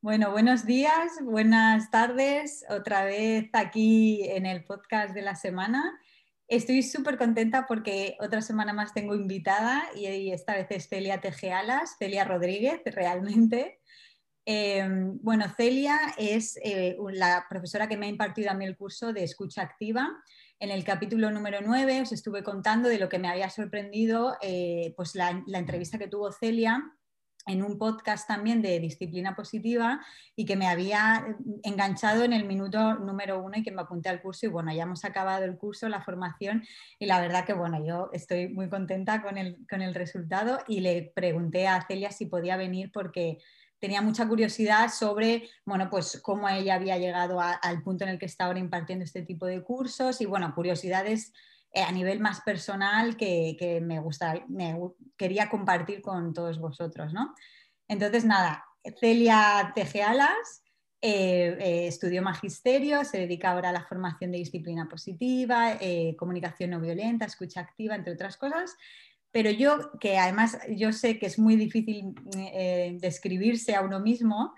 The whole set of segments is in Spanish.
Bueno, buenos días, buenas tardes, otra vez aquí en el podcast de la semana. Estoy súper contenta porque otra semana más tengo invitada y esta vez es Celia Tejealas, Celia Rodríguez, realmente. Em, bueno, Celia es eh, la profesora que me ha impartido a mí el curso de escucha activa. En el capítulo número 9 os estuve contando de lo que me había sorprendido, eh, pues la, entrevista que tuvo Celia en un podcast también de disciplina positiva y que me había enganchado en el minuto número uno y que me apunté al curso y bueno, ya hemos acabado el curso, la formación y la verdad que bueno, yo estoy muy contenta con el, con el resultado y le pregunté a Celia si podía venir porque tenía mucha curiosidad sobre, bueno, pues cómo ella había llegado al punto en el que está ahora impartiendo este tipo de cursos y bueno, curiosidades eh, a nivel más personal que, me, gusta, me quería compartir con todos vosotros. ¿no? Entonces, nada, Celia Tejealas eh, eh, estudió magisterio, se dedica ahora a la formación de disciplina positiva, comunicación no violenta, escucha activa, entre otras cosas. Pero yo, que además yo sé que es muy difícil describirse a uno mismo,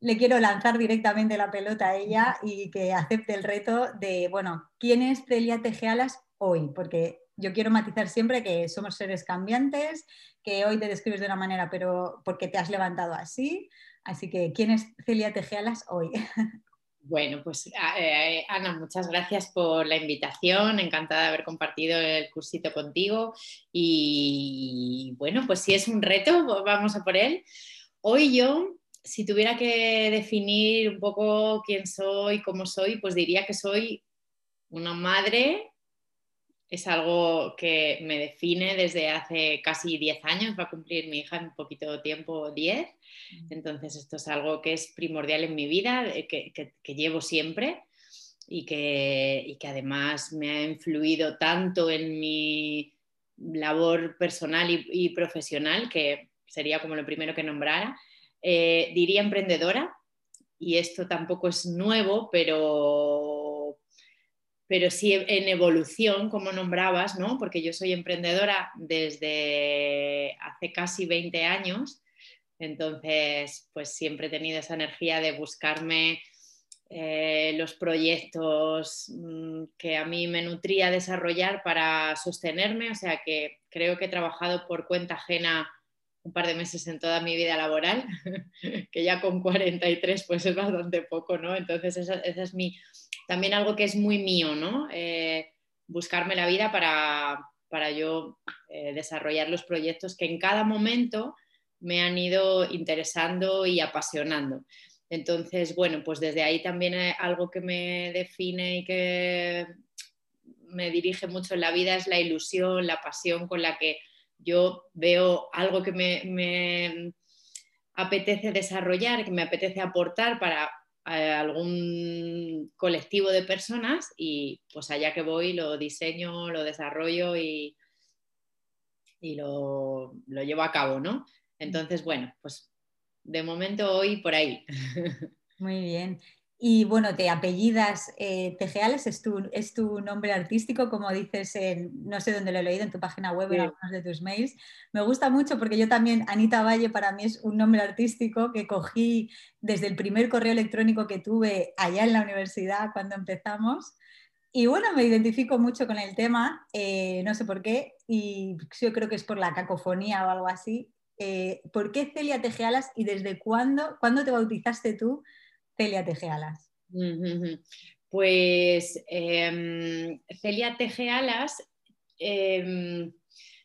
le quiero lanzar directamente la pelota a ella y que acepte el reto de, bueno, ¿quién es Celia Tejealas hoy, porque yo quiero matizar siempre que somos seres cambiantes, que hoy te describes de una manera, pero porque te has levantado así. Así que, ¿quién es Celia Tejealas hoy? Bueno, pues eh, Ana, muchas gracias por la invitación, encantada de haber compartido el cursito contigo y bueno, pues si es un reto, vamos a por él. Hoy yo, si tuviera que definir un poco quién soy, cómo soy, pues diría que soy una madre es algo que me define desde hace casi 10 años, va a cumplir mi hija en poquito tiempo 10, mm. entonces esto es algo que es primordial en mi vida, eh, que, llevo siempre y que, además me ha influido tanto en mi labor personal y, profesional, que sería como lo primero que nombrara. Eh, diría emprendedora, y esto tampoco es nuevo, pero pero sí en evolución, como nombrabas, ¿no? porque yo soy emprendedora desde hace casi 20 años, entonces pues siempre he tenido esa energía de buscarme eh, los proyectos mm, que a mí me nutría desarrollar para sostenerme, o sea que creo que he trabajado por cuenta ajena un par de meses en toda mi vida laboral, que ya con 43 pues es bastante poco, ¿no? Entonces esa, es mi, también algo que es muy mío, ¿no? Eh, buscarme la vida para, para yo eh, desarrollar los proyectos que en cada momento me han ido interesando y apasionando. Entonces, bueno, pues desde ahí también algo que me define y que me dirige mucho en la vida es la ilusión, la pasión con la que yo veo algo que me, apetece desarrollar, que me apetece aportar para eh, algún colectivo de personas y pues allá que voy lo diseño, lo desarrollo y, y lo, lo, llevo a cabo, ¿no? Entonces, bueno, pues de momento hoy por ahí. Muy bien. Y bueno, te apellidas eh, Tejeales, es tu, es tu nombre artístico, como dices, en, no sé dónde lo he leído, en tu página web, en algunos de tus mails. Me gusta mucho porque yo también, Anita Valle, para mí es un nombre artístico que cogí desde el primer correo electrónico que tuve allá en la universidad cuando empezamos. Y bueno, me identifico mucho con el tema, eh, no sé por qué, y yo creo que es por la cacofonía o algo así. Eh, ¿Por qué Celia Tejealas y desde cuándo, cuándo te bautizaste tú? Celia Tejealas? Pues em, Celia Tejealas em,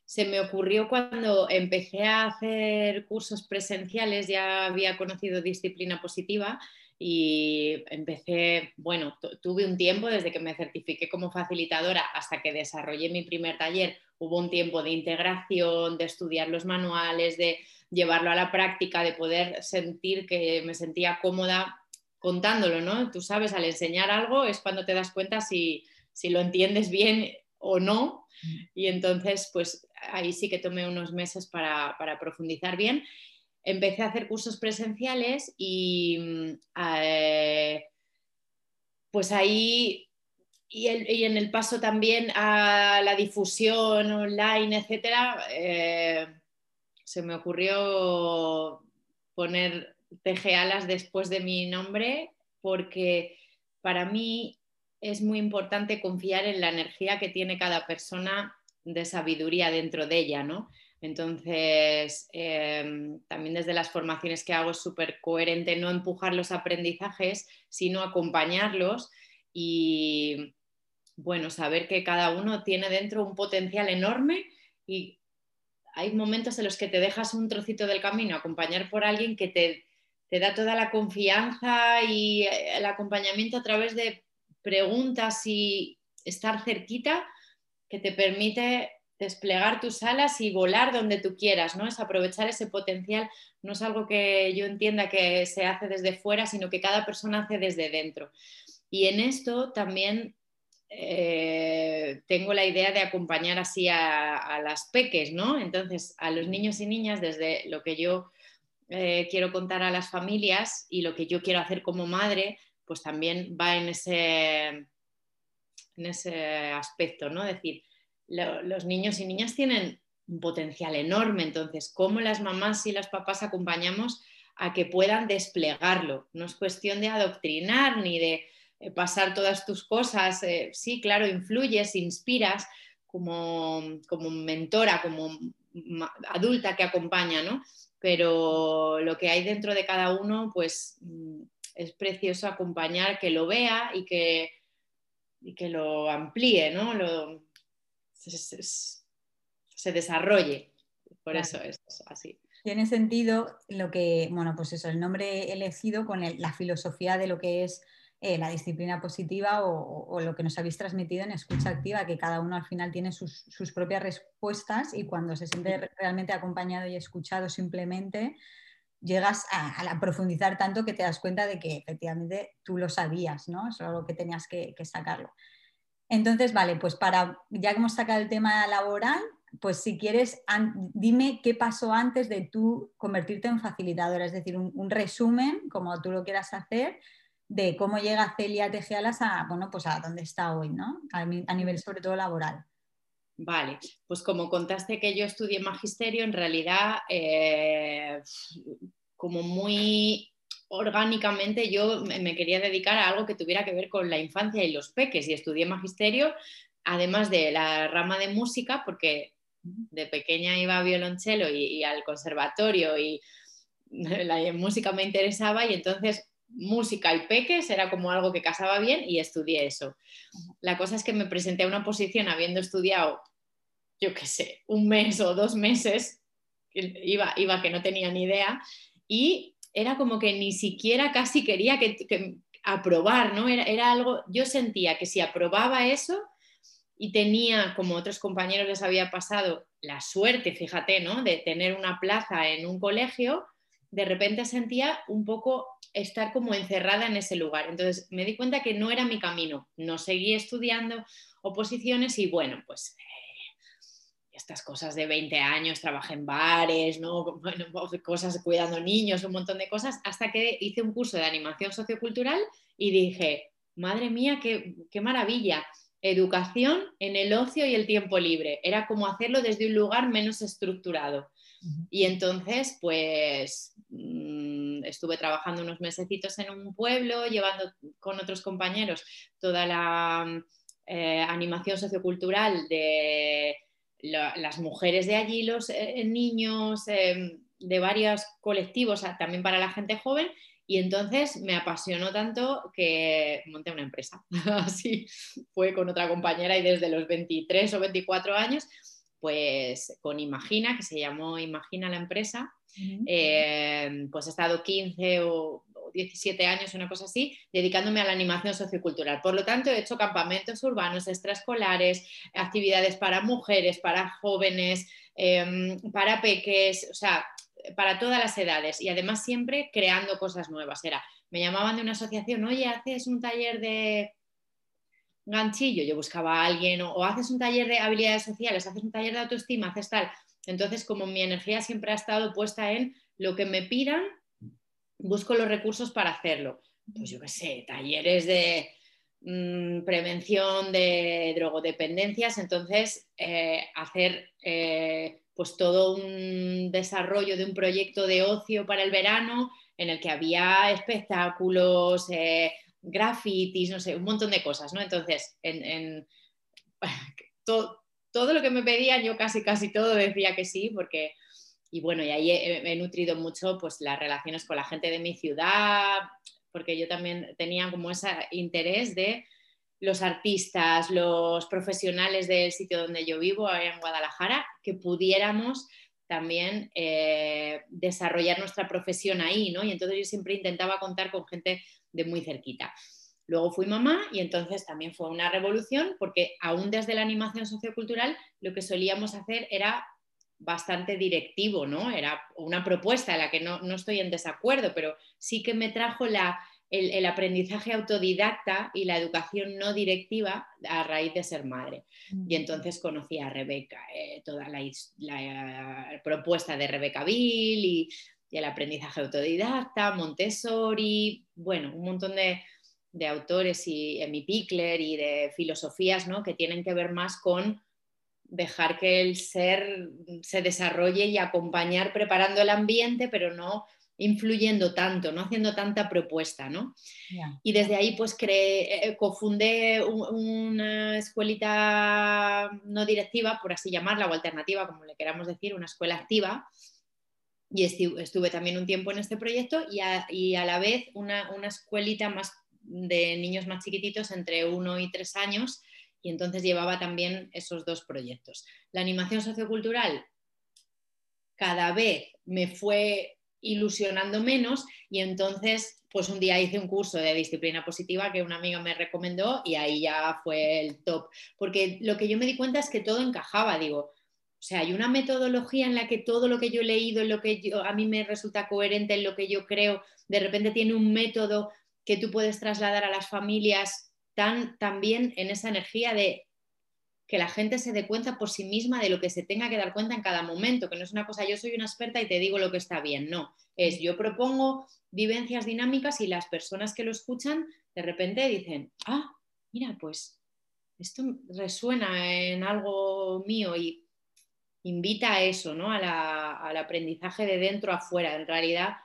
se me ocurrió cuando empecé a hacer cursos presenciales, ya había conocido disciplina positiva y empecé, bueno, tuve un tiempo desde que me certifiqué como facilitadora hasta que desarrollé mi primer taller, hubo un tiempo de integración, de estudiar los manuales, de llevarlo a la práctica, de poder sentir que me sentía cómoda contándolo, ¿no? Tú sabes, al enseñar algo es cuando te das cuenta si, lo entiendes bien o no. Y entonces, pues ahí sí que tomé unos meses para, profundizar bien. Empecé a hacer cursos presenciales y eh, pues ahí y, en el paso también a la difusión online, etcétera, eh, se me ocurrió poner tejealas después de mi nombre porque para mí es muy importante confiar en la energía que tiene cada persona de sabiduría dentro de ella, ¿no? Entonces, em, también desde las formaciones que hago es súper coherente no empujar los aprendizajes, sino acompañarlos y, bueno, saber que cada uno tiene dentro un potencial enorme y hay momentos en los que te dejas un trocito del camino, acompañar por alguien que te, te da toda la confianza y eh, el acompañamiento a través de preguntas y estar cerquita que te permite desplegar tus alas y volar donde tú quieras, ¿no? Es aprovechar ese potencial, no es algo que yo entienda que se hace desde fuera, sino que cada persona hace desde dentro. Y en esto también eh, tengo la idea de acompañar así a, las peques, ¿no? Entonces, a los niños y niñas, desde lo que yo eh, quiero contar a las familias y lo que yo quiero hacer como madre, pues también va en ese, en ese aspecto, ¿no? Es decir, los niños y niñas tienen un potencial enorme, entonces, ¿cómo las mamás y los papás acompañamos a que puedan desplegarlo? No es cuestión de adoctrinar ni de eh, pasar todas tus cosas. Eh, sí, claro, influyes, inspiras como, como mentora, como adulta que acompaña, ¿no? Pero lo que hay dentro de cada uno, pues mm, es precioso acompañar, que lo vea y que, y que lo amplíe, ¿no? Lo, se, desarrolle. Por eso es así. Tiene sentido lo que, bueno, pues eso, el nombre elegido con la filosofía de lo que es eh, la disciplina positiva o, lo que nos habéis transmitido en escucha activa, que cada uno al final tiene sus, sus propias respuestas y cuando se siente realmente acompañado y escuchado simplemente, llegas a, profundizar tanto que te das cuenta de que efectivamente tú lo sabías, ¿no? Solo que tenías que, que sacarlo. Entonces, vale, pues para, ya que hemos sacado el tema laboral, pues si quieres, dime qué pasó antes de tú convertirte en facilitadora, es decir, un, resumen, como tú lo quieras hacer, de cómo llega Celia Tejealas a, bueno, pues a dónde está hoy, ¿no? A, nivel sobre todo laboral. Vale, pues como contaste que yo estudié magisterio, en realidad, eh, como muy orgánicamente yo me quería dedicar a algo que tuviera que ver con la infancia y los peques y estudié magisterio, además de la rama de música, porque de pequeña iba a violonchelo y, al conservatorio y la música me interesaba y entonces música y peques era como algo que casaba bien y estudié eso. La cosa es que me presenté a una posición habiendo estudiado, yo qué sé, un mes o dos meses, iba, iba que no tenía ni idea y era como que ni siquiera casi quería que, aprobar, ¿no? Era, era, algo, yo sentía que si aprobaba eso y tenía, como otros compañeros les había pasado, la suerte, fíjate, ¿no? De tener una plaza en un colegio, de repente sentía un poco estar como encerrada en ese lugar. Entonces me di cuenta que no era mi camino. No seguí estudiando oposiciones y bueno, pues estas cosas de 20 años, trabajé en bares, ¿no? cosas cuidando niños, un montón de cosas, hasta que hice un curso de animación sociocultural y dije, madre mía, qué, qué maravilla, educación en el ocio y el tiempo libre. Era como hacerlo desde un lugar menos estructurado. Y entonces, pues mm, estuve trabajando unos mesecitos en un pueblo, llevando con otros compañeros toda la eh, animación sociocultural de las mujeres de allí, los eh, niños em, de varios colectivos, también para la gente joven, y entonces me apasionó tanto que monté una empresa. Así fue con otra compañera y desde los 23 o 24 años, pues con Imagina, que se llamó Imagina la empresa, em, pues he estado 15 o 17 años, una cosa así, dedicándome a la animación sociocultural. Por lo tanto, he hecho campamentos urbanos, extraescolares, actividades para mujeres, para jóvenes, em, para peques, o sea, para todas las edades y además siempre creando cosas nuevas. Era, me llamaban de una asociación, oye, haces un taller de ganchillo, yo buscaba a alguien, o, haces un taller de habilidades sociales, haces un taller de autoestima, haces tal. Entonces, como mi energía siempre ha estado puesta en lo que me pidan, busco los recursos para hacerlo. Pues yo qué sé, talleres de mm, prevención de drogodependencias, entonces eh, hacer eh, pues todo un desarrollo de un proyecto de ocio para el verano en el que había espectáculos, grafitis, no sé, un montón de cosas, ¿no? Entonces, en, todo lo que me pedían, yo casi, casi todo decía que sí, porque, y bueno, y ahí he, nutrido mucho pues las relaciones con la gente de mi ciudad, porque yo también tenía como ese interés de los artistas, los profesionales del sitio donde yo vivo, en Guadalajara, que pudiéramos también eh, desarrollar nuestra profesión ahí, ¿no? Y entonces yo siempre intentaba contar con gente de muy cerquita. Luego fui mamá y entonces también fue una revolución porque aún desde la animación sociocultural lo que solíamos hacer era bastante directivo, ¿no? Era una propuesta en la que no, estoy en desacuerdo, pero sí que me trajo la, el, aprendizaje autodidacta y la educación no directiva a raíz de ser madre. Y mm. entonces conocí a Rebeca, eh, toda la, la, propuesta de Rebeca Bill y, y el aprendizaje autodidacta, Montessori, bueno, un montón de, de autores y Emi Pickler y de filosofías ¿no? que tienen que ver más con dejar que el ser se desarrolle y acompañar preparando el ambiente, pero no influyendo tanto, no haciendo tanta propuesta, ¿no? Y desde ahí pues creé, eh, cofundé una escuelita no directiva, por así llamarla, o alternativa, como le queramos decir, una escuela activa, y estuve, también un tiempo en este proyecto y a, la vez una, escuelita más de niños más chiquititos entre uno y tres años y entonces llevaba también esos dos proyectos. La animación sociocultural cada vez me fue ilusionando menos y entonces pues un día hice un curso de disciplina positiva que una amiga me recomendó y ahí ya fue el top, porque lo que yo me di cuenta es que todo encajaba, digo, o sea, hay una metodología en la que todo lo que yo he leído, lo que a mí me resulta coherente, en lo que yo creo, de repente tiene un método que tú puedes trasladar a las familias tan, también en esa energía de que la gente se dé cuenta por sí misma de lo que se tenga que dar cuenta en cada momento, que no es una cosa, yo soy una experta y te digo lo que está bien, no, es yo propongo vivencias dinámicas y las personas que lo escuchan de repente dicen, ah, mira, pues esto resuena en algo mío y invita a eso, ¿no? al aprendizaje de dentro a afuera. En realidad,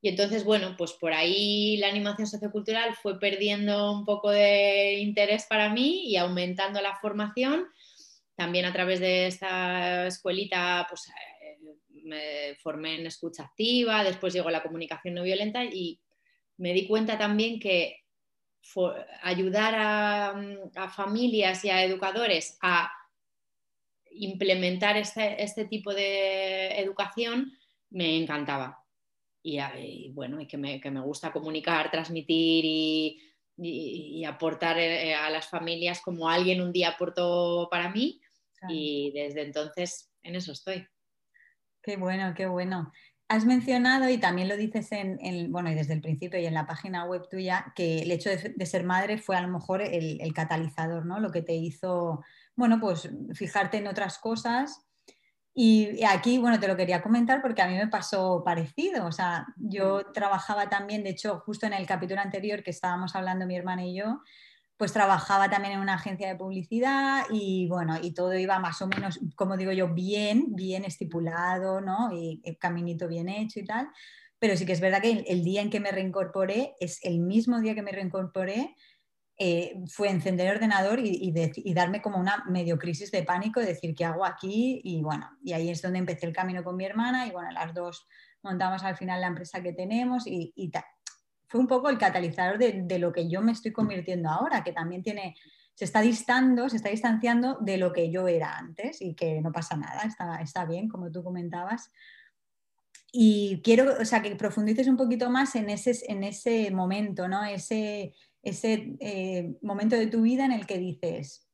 y entonces, bueno, pues por ahí la animación sociocultural fue perdiendo un poco de interés para mí y aumentando la formación. También a través de esta escuelita, pues eh, me formé en escucha activa, después llegó la comunicación no violenta y me di cuenta también que ayudar a, familias y a educadores a implementar este, este tipo de educación me encantaba y, bueno, y que me, gusta comunicar, transmitir y, aportar eh, a las familias como alguien un día aportó para mí y desde entonces en eso estoy. Qué bueno, qué bueno. Has mencionado y también lo dices en, bueno, y desde el principio y en la página web tuya, que el hecho de, ser madre fue a lo mejor el, el, catalizador, ¿no? Lo que te hizo, bueno, pues fijarte en otras cosas y aquí, bueno, te lo quería comentar porque a mí me pasó parecido. O sea, yo mm. trabajaba también, de hecho, justo en el capítulo anterior que estábamos hablando mi hermana y yo, pues trabajaba también en una agencia de publicidad y bueno, y todo iba más o menos, como digo yo, bien, bien estipulado, ¿no? Y el caminito bien hecho y tal. Pero sí que es verdad que el día en que me reincorporé es el mismo día que me reincorporé eh, fue encender el ordenador y, darme como una medio crisis de pánico, de decir, ¿qué hago aquí? Y bueno, y ahí es donde empecé el camino con mi hermana y bueno, las dos montamos al final la empresa que tenemos y, fue un poco el catalizador de, lo que yo me estoy convirtiendo ahora, que también tiene, se está distando, se está distanciando de lo que yo era antes y que no pasa nada, está, está bien, como tú comentabas. Y quiero, o sea, que profundices un poquito más en ese, en ese momento, ¿no? Ese, ese eh, momento de tu vida en el que dices,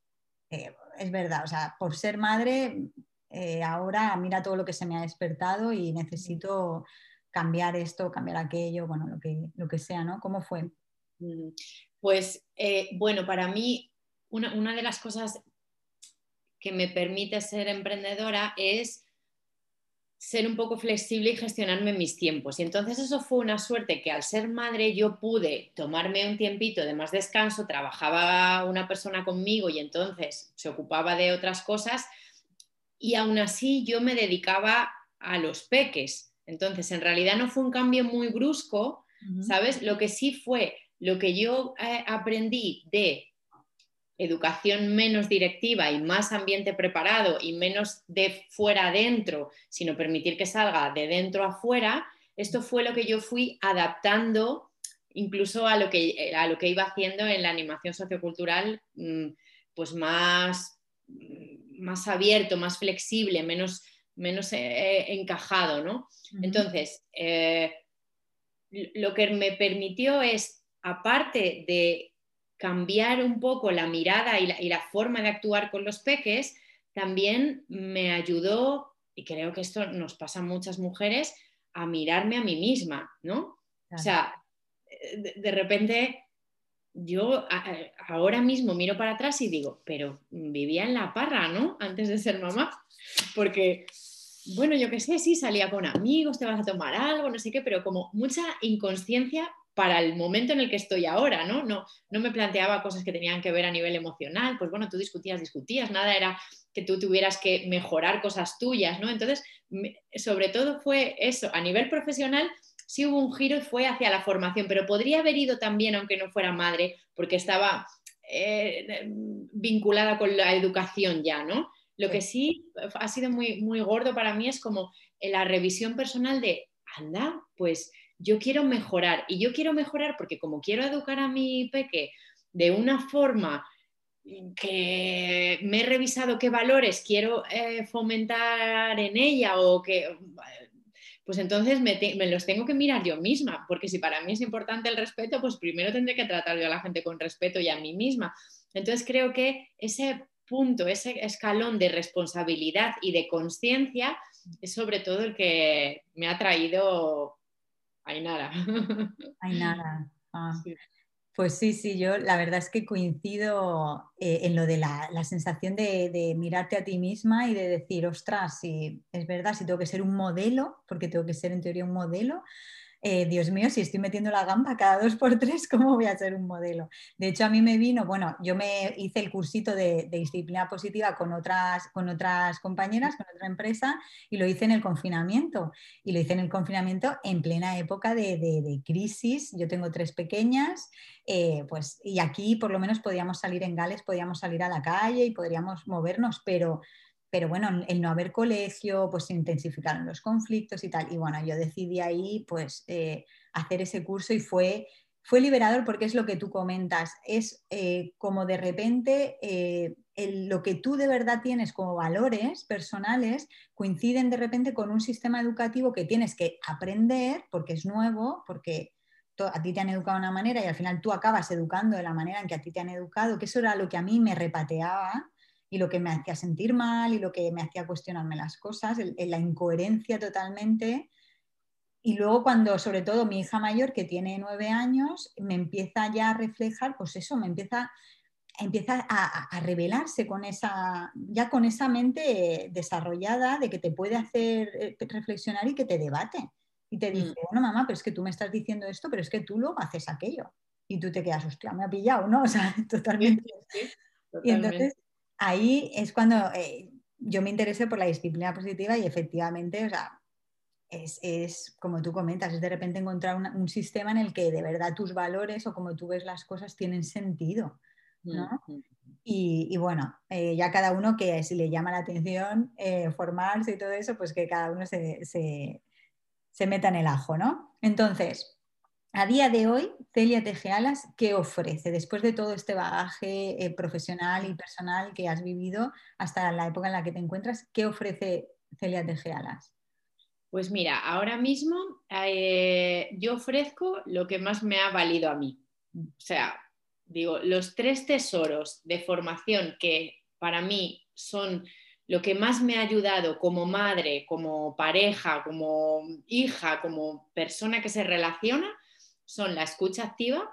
eh, es verdad, o sea, por ser madre, eh, ahora mira todo lo que se me ha despertado y necesito cambiar esto, cambiar aquello, bueno, lo que, lo que sea, ¿no? ¿Cómo fue? Mm, pues bueno, para mí una, una de las cosas que me permite ser emprendedora es ser un poco flexible y gestionarme mis tiempos. Y entonces eso fue una suerte que al ser madre yo pude tomarme un tiempito de más descanso, trabajaba una persona conmigo y entonces se ocupaba de otras cosas y aún así yo me dedicaba a los peques. Entonces, en realidad no fue un cambio muy brusco, ¿sabes? Lo que sí fue, lo que yo eh, aprendí de educación menos directiva y más ambiente preparado y menos de fuera adentro, sino permitir que salga de dentro a fuera, esto fue lo que yo fui adaptando incluso a lo que, a lo que iba haciendo en la animación sociocultural, mm, pues más, más abierto, más flexible, menos, menos eh, encajado, ¿no? Entonces, eh, lo que me permitió es, aparte de cambiar un poco la mirada y la, forma de actuar con los peques, también me ayudó, y creo que esto nos pasa a muchas mujeres, a mirarme a mí misma, ¿no? O sea, de, repente yo ahora mismo miro para atrás y digo, pero vivía en la parra, ¿no? Antes de ser mamá, porque, bueno, yo qué sé, sí, salía con amigos, te vas a tomar algo, no sé qué, pero como mucha inconsciencia para el momento en el que estoy ahora, ¿no? ¿no? No me planteaba cosas que tenían que ver a nivel emocional, pues bueno, tú discutías, discutías, nada era que tú tuvieras que mejorar cosas tuyas, ¿no? Entonces, sobre todo fue eso, a nivel profesional sí hubo un giro y fue hacia la formación, pero podría haber ido también, aunque no fuera madre, porque estaba eh, vinculada con la educación ya, ¿no? Lo que sí ha sido muy, muy gordo para mí es como la revisión personal de, anda, pues yo quiero mejorar y yo quiero mejorar porque como quiero educar a mi peque de una forma que me he revisado qué valores quiero eh, fomentar en ella o que pues entonces me, los tengo que mirar yo misma, porque si para mí es importante el respeto, pues primero tendré que tratar yo a la gente con respeto y a mí misma. Entonces creo que ese punto, ese escalón de responsabilidad y de conciencia es sobre todo el que me ha traído Ainara. Ainara. Ah. Pues sí, sí, yo la verdad es que coincido eh, en lo de la, sensación de, mirarte a ti misma y de decir, ostras, si es verdad, si tengo que ser un modelo, porque tengo que ser en teoría un modelo, eh, Dios mío, si estoy metiendo la gamba cada dos por tres, ¿cómo voy a ser un modelo? De hecho, a mí me vino, bueno, yo me hice el cursito de, disciplina positiva con otras, compañeras, con otra empresa, y lo hice en el confinamiento. Y lo hice en el confinamiento en plena época de, crisis. Yo tengo tres pequeñas, eh, pues, y aquí por lo menos podíamos salir en Gales, podíamos salir a la calle y podríamos movernos, pero pero bueno, el no haber colegio, pues se intensificaron los conflictos y tal. Y bueno, yo decidí ahí pues eh, hacer ese curso y fue, fue liberador porque es lo que tú comentas, es eh, como de repente eh, lo que tú de verdad tienes como valores personales coinciden de repente con un sistema educativo que tienes que aprender porque es nuevo, porque a ti te han educado de una manera y al final tú acabas educando de la manera en que a ti te han educado, que eso era lo que a mí me repateaba y lo que me hacía sentir mal y lo que me hacía cuestionarme las cosas, la incoherencia totalmente. Y luego cuando, sobre todo mi hija mayor, que tiene nueve años, me empieza ya a reflejar, pues eso, me empieza, empieza a, revelarse con esa, ya con esa mente desarrollada de que te puede hacer eh, reflexionar y que te debate. Y te dice, mm. bueno, mamá, pero es que tú me estás diciendo esto, pero es que tú luego haces aquello. Y tú te quedas, hostia, me ha pillado, ¿no? O sea, totalmente. Y entonces ahí es cuando eh, yo me interesé por la disciplina positiva y efectivamente, o sea, es, como tú comentas, es de repente encontrar un sistema en el que de verdad tus valores o como tú ves las cosas tienen sentido. ¿no? y, bueno, eh, ya cada uno que si le llama la atención eh, formarse y todo eso, pues que cada uno se, se, se meta en el ajo, ¿no? Entonces, a día de hoy, Celia Tejealas, ¿qué ofrece después de todo este bagaje eh, profesional y personal que has vivido hasta la época en la que te encuentras? ¿Qué ofrece Celia Tejealas? Pues mira, ahora mismo eh, yo ofrezco lo que más me ha valido a mí. O sea, digo, los tres tesoros de formación que para mí son lo que más me ha ayudado como madre, como pareja, como hija, como persona que se relaciona, son la escucha activa.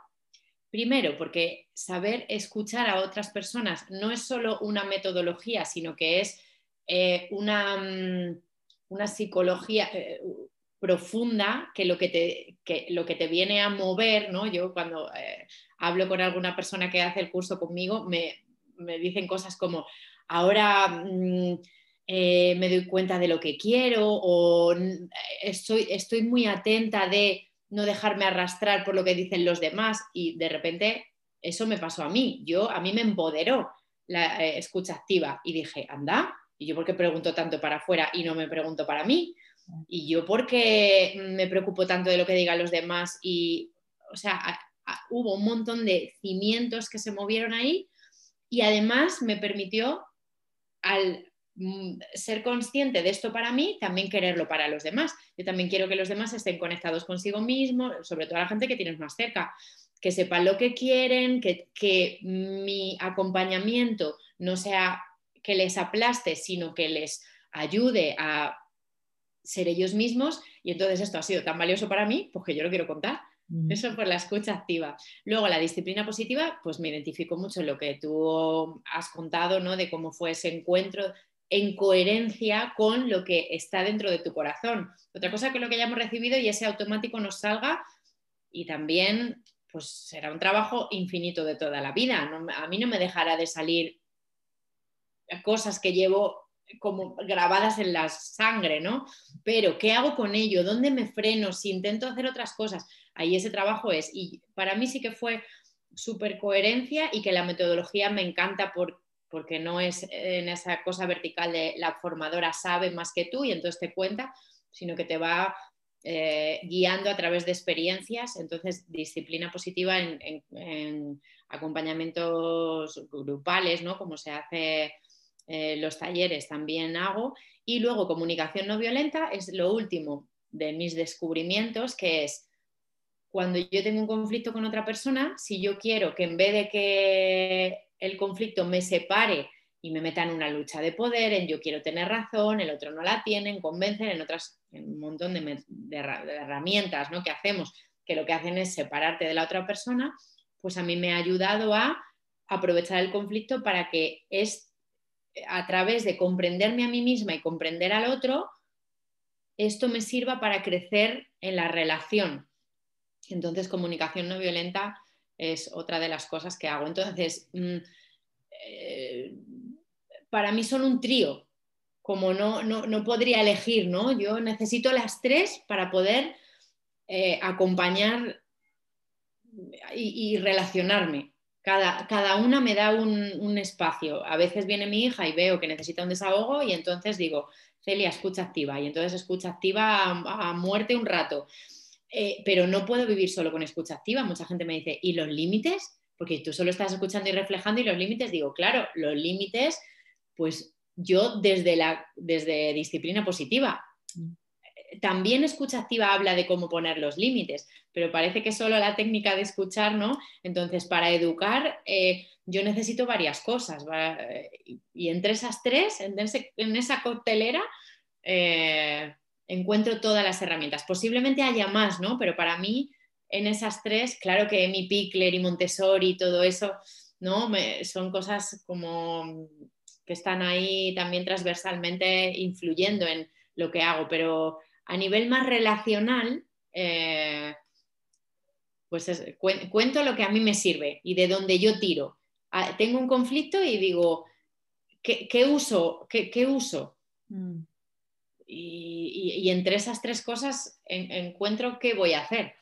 Primero, porque saber escuchar a otras personas no es solo una metodología, sino que es eh, una, mm, una psicología eh, profunda que lo que, te, lo que te viene a mover, ¿no? Yo cuando eh, hablo con alguna persona que hace el curso conmigo, me, dicen cosas como, ahora mm, me doy cuenta de lo que quiero o estoy, estoy muy atenta de no dejarme arrastrar por lo que dicen los demás y de repente eso me pasó a mí. Yo, a mí me empoderó la escucha activa y dije, anda, ¿Y yo por qué pregunto tanto para afuera y no me pregunto para mí? ¿Y yo por qué me preocupo tanto de lo que digan los demás? Y, o sea, hubo un montón de cimientos que se movieron ahí y además me permitió, al ser consciente de esto para mí, también quererlo para los demás. Yo también quiero que los demás estén conectados consigo mismos, sobre todo la gente que tienes más cerca, que sepan lo que quieren, que, que mi acompañamiento no sea que les aplaste, sino que les ayude a ser ellos mismos. Y entonces esto ha sido tan valioso para mí, pues que yo lo quiero contar. Eso por la escucha activa. Luego, la disciplina positiva, pues me identifico mucho en lo que tú has contado, ¿no? De cómo fue ese encuentro en coherencia con lo que está dentro de tu corazón. Otra cosa que lo que hayamos recibido y ese automático nos salga y también pues será un trabajo infinito de toda la vida. a mí no me dejará de salir cosas que llevo como grabadas en la sangre, ¿no? Pero, ¿qué hago con ello? ¿Dónde me freno? Si intento hacer otras cosas, ahí ese trabajo es. Y para mí sí que fue súper coherencia y que la metodología me encanta por, porque no es en esa cosa vertical de la formadora sabe más que tú y entonces te cuenta, sino que te va eh, guiando a través de experiencias. Entonces, disciplina positiva en, en acompañamientos grupales, ¿no? Como se hace eh, los talleres también hago. Y luego comunicación no violenta es lo último de mis descubrimientos, que es cuando yo tengo un conflicto con otra persona, si yo quiero que en vez de que el conflicto me separe y me meta en una lucha de poder, en yo quiero tener razón, el otro no la tiene, en convencer, en otras, en un montón de, herramientas ¿no? que hacemos, que lo que hacen es separarte de la otra persona, pues a mí me ha ayudado a aprovechar el conflicto para que es a través de comprenderme a mí misma y comprender al otro, esto me sirva para crecer en la relación. Entonces, comunicación no violenta es otra de las cosas que hago. Entonces, mm, eh, para mí son un trío, como no, no, podría elegir, ¿no? Yo necesito las tres para poder eh, acompañar y relacionarme. Cada, una me da un, espacio. A veces viene mi hija y veo que necesita un desahogo y entonces digo, Celia, escucha activa. Y entonces escucha activa a, muerte un rato. Eh, pero no puedo vivir solo con escucha activa. Mucha gente me dice, ¿y los límites? Porque tú solo estás escuchando y reflejando y los límites, digo, claro, los límites, pues yo desde, la, desde disciplina positiva. Mm. También escucha activa habla de cómo poner los límites, pero parece que solo la técnica de escuchar, ¿no? Entonces, para educar, eh, yo necesito varias cosas. Y entre esas tres, en, esa coctelera, eh, encuentro todas las herramientas. Posiblemente haya más, ¿no? Pero para mí, en esas tres, claro que mi Pickler y Montessori y todo eso, ¿no? son cosas como que están ahí también transversalmente influyendo en lo que hago, pero a nivel más relacional, eh, pues cuento lo que a mí me sirve y de dónde yo tiro. Ah, tengo un conflicto y digo, ¿qué, uso? ¿Qué, uso? Mm. Y, entre esas tres cosas encuentro qué voy a hacer.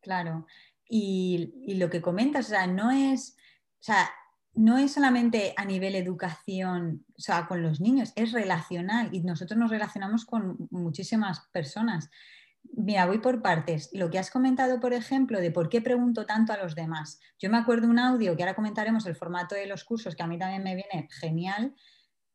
Claro. Y, lo que comentas, o sea, no es, o sea, no es solamente a nivel educación, o sea, con los niños, es relacional y nosotros nos relacionamos con muchísimas personas. Mira, voy por partes. Lo que has comentado, por ejemplo, de por qué pregunto tanto a los demás. Yo me acuerdo un audio que ahora comentaremos el formato de los cursos, que a mí también me viene genial.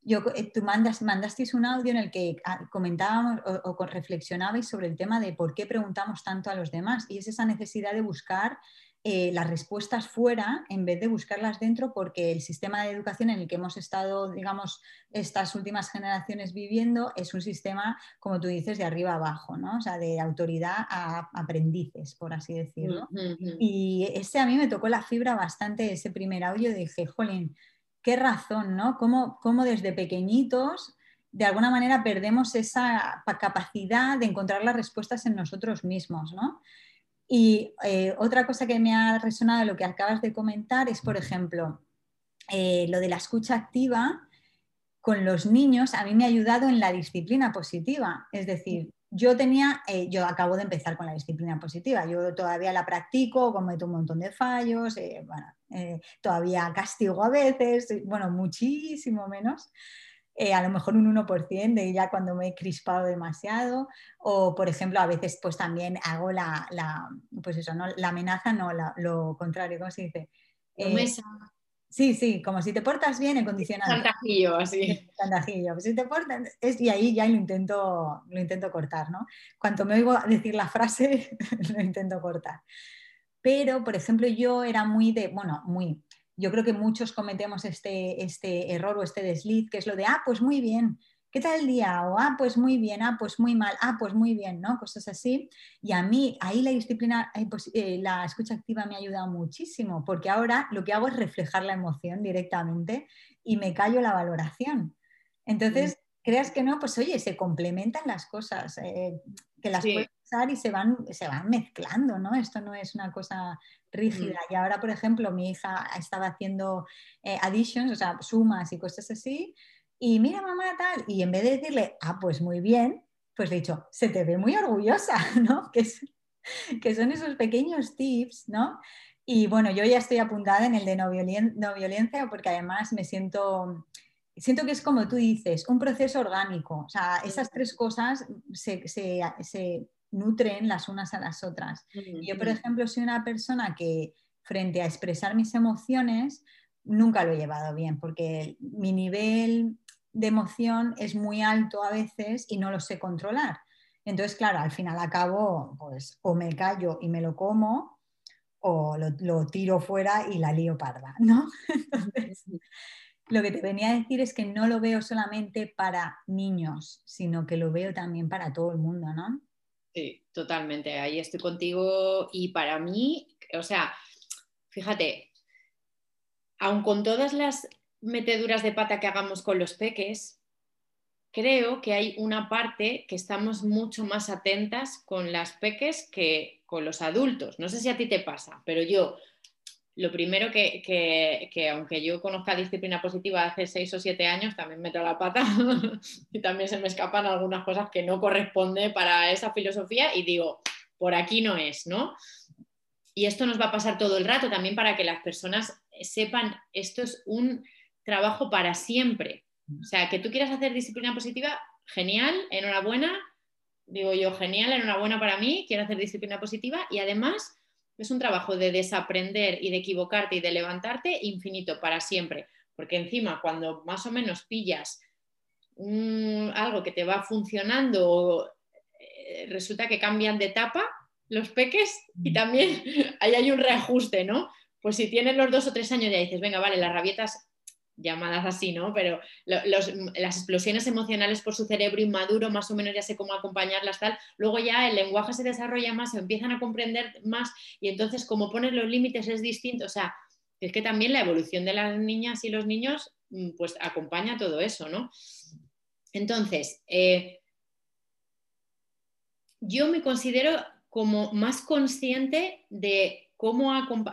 Yo, eh, tú mandas, mandasteis un audio en el que ah, comentábamos o, o reflexionabais sobre el tema de por qué preguntamos tanto a los demás y es esa necesidad de buscar eh, las respuestas fuera en vez de buscarlas dentro, porque el sistema de educación en el que hemos estado, digamos, estas últimas generaciones viviendo es un sistema, como tú dices, de arriba abajo, ¿no? O sea, de autoridad a aprendices, por así decirlo. Y ese a mí me tocó la fibra bastante, ese primer audio, dije, jolín, qué razón, ¿no? Cómo, cómo desde pequeñitos de alguna manera perdemos esa capacidad de encontrar las respuestas en nosotros mismos, ¿no? Y eh, otra cosa que me ha resonado lo que acabas de comentar es, por ejemplo, eh, lo de la escucha activa con los niños a mí me ha ayudado en la disciplina positiva. Es decir, yo tenía, eh, yo acabo de empezar con la disciplina positiva, yo todavía la practico, cometo un montón de fallos, todavía castigo a veces, bueno, muchísimo menos. Eh, a lo mejor un 1% de ya cuando me he crispado demasiado, o por ejemplo, a veces pues también hago la, pues eso, ¿no? la amenaza, no, lo contrario, ¿cómo se dice? Eh, sí, sí, como si te portas bien, el condicionante. Chantajillo, así. Chantajillo. Pues si te portas, es, y ahí ya lo intento, lo intento cortar, ¿no? Cuanto me oigo decir la frase, lo intento cortar. Pero, por ejemplo, yo era muy de, bueno, muy, yo creo que muchos cometemos este, este error o este desliz, que es lo de, ah, pues muy bien, ¿qué tal el día? O, ah, pues muy bien, ah, pues muy mal, ah, pues muy bien, ¿no? Cosas así. Y a mí, ahí la disciplina, eh, pues, eh, la escucha activa me ha ayudado muchísimo, porque ahora lo que hago es reflejar la emoción directamente y me callo la valoración. Entonces, creas que no, pues oye, se complementan las cosas, eh, que las puedes y se van, se van mezclando, ¿no? Esto no es una cosa rígida. Mm. Y ahora, por ejemplo, mi hija estaba haciendo eh, additions, o sea, sumas y cosas así, y mira mamá tal, y en vez de decirle, ah, pues muy bien, pues le he dicho, se te ve muy orgullosa, ¿no? Que, que son esos pequeños tips, ¿no? Y bueno, yo ya estoy apuntada en el de no, violencia porque además me siento, siento que es como tú dices, un proceso orgánico. O sea, esas tres cosas se, se, se nutren las unas a las otras. Yo, por ejemplo, soy una persona que frente a expresar mis emociones, nunca lo he llevado bien, porque mi nivel de emoción es muy alto a veces y no lo sé controlar. Entonces, claro, al final acabo, pues, o me callo y me lo como, o lo, tiro fuera y la lío parda, ¿no? Entonces, lo que te venía a decir es que no lo veo solamente para niños, sino que lo veo también para todo el mundo, ¿no? Sí, totalmente, ahí estoy contigo y para mí, o sea, fíjate, aun con todas las meteduras de pata que hagamos con los peques, creo que hay una parte que estamos mucho más atentas con las peques que con los adultos. No sé si a ti te pasa, pero yo lo primero que, aunque yo conozca disciplina positiva hace seis o siete años, también meto la pata y también se me escapan algunas cosas que no corresponden para esa filosofía y digo, por aquí no es, ¿no? Y esto nos va a pasar todo el rato también para que las personas sepan, esto es un trabajo para siempre. O sea, que tú quieras hacer disciplina positiva, genial, enhorabuena, digo yo, genial, enhorabuena para mí, quiero hacer disciplina positiva y además es un trabajo de desaprender y de equivocarte y de levantarte infinito para siempre. Porque encima, cuando más o menos pillas algo que te va funcionando, eh, resulta que cambian de etapa los peques y también ahí hay un reajuste, ¿no? Pues si tienes los dos o tres años ya dices, venga, vale, las rabietas llamadas así, ¿no? Pero las explosiones emocionales por su cerebro inmaduro, más o menos ya sé cómo acompañarlas, tal. Luego ya el lenguaje se desarrolla más, se empiezan a comprender más y entonces como pones los límites es distinto. O sea, es que también la evolución de las niñas y los niños mm, pues acompaña todo eso, ¿no? Entonces, eh, yo me considero como más consciente de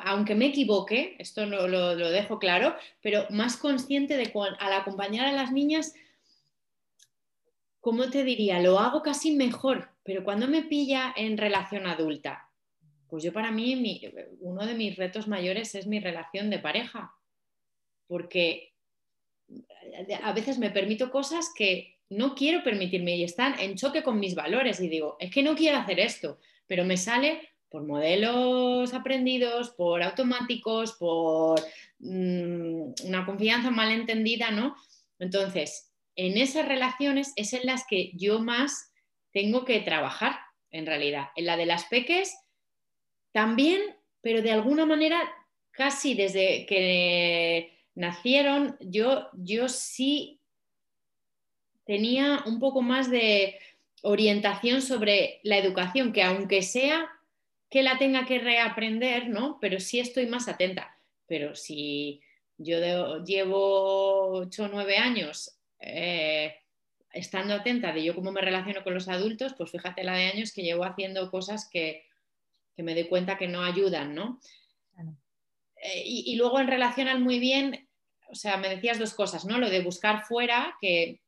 aunque me equivoque, esto lo, dejo claro, pero más consciente de al acompañar a las niñas, ¿cómo te diría? Lo hago casi mejor, pero cuando me pilla en relación adulta, pues yo para mí uno de mis retos mayores es mi relación de pareja, porque a veces me permito cosas que no quiero permitirme y están en choque con mis valores y digo, es que no quiero hacer esto, pero me sale por modelos aprendidos, por automáticos, por mm, una confianza mal entendida, ¿no? Entonces, en esas relaciones es en las que yo más tengo que trabajar, en realidad. En la de las peques también, pero de alguna manera, casi desde que nacieron, yo, yo sí tenía un poco más de orientación sobre la educación, que aunque sea que la tenga que reaprender, ¿no? Pero sí estoy más atenta. Pero si yo llevo 8 o 9 años eh, estando atenta de yo cómo me relaciono con los adultos, pues fíjate la de años que llevo haciendo cosas que, me doy cuenta que no ayudan, ¿no? Eh, y, luego en relación al muy bien, o sea, me decías dos cosas, ¿no? Lo de buscar fuera, que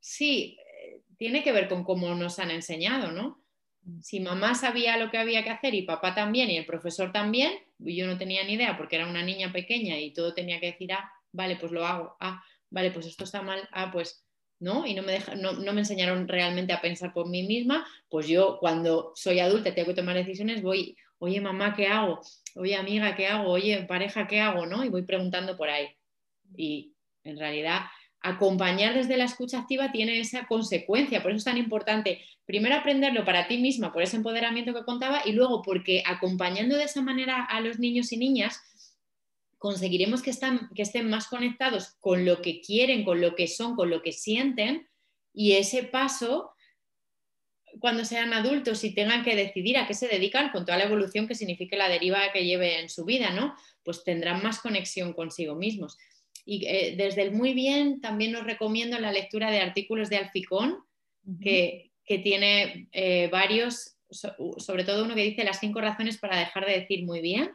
sí, eh, tiene que ver con cómo nos han enseñado, ¿no? Si mamá sabía lo que había que hacer y papá también y el profesor también, yo no tenía ni idea porque era una niña pequeña y todo tenía que decir, ah, vale, pues lo hago, ah, vale, pues esto está mal, ah, pues ¿no? Y no me, no, me enseñaron realmente a pensar por mí misma, pues yo cuando soy adulta y tengo que tomar decisiones voy, oye mamá, ¿qué hago? Oye amiga, ¿qué hago? Oye pareja, ¿qué hago? ¿no? Y voy preguntando por ahí. Y en realidad acompañar desde la escucha activa tiene esa consecuencia, por eso es tan importante primero aprenderlo para ti misma, por ese empoderamiento que contaba, y luego porque acompañando de esa manera a los niños y niñas, conseguiremos que, están, que estén más conectados con lo que quieren, con lo que son, con lo que sienten, y ese paso, cuando sean adultos y tengan que decidir a qué se dedican, con toda la evolución que signifique la deriva que lleve en su vida, ¿no? Pues tendrán más conexión consigo mismos. Y eh, desde el muy bien también os recomiendo la lectura de artículos de Alficón, que, tiene eh, varios, sobre todo uno que dice las cinco razones para dejar de decir muy bien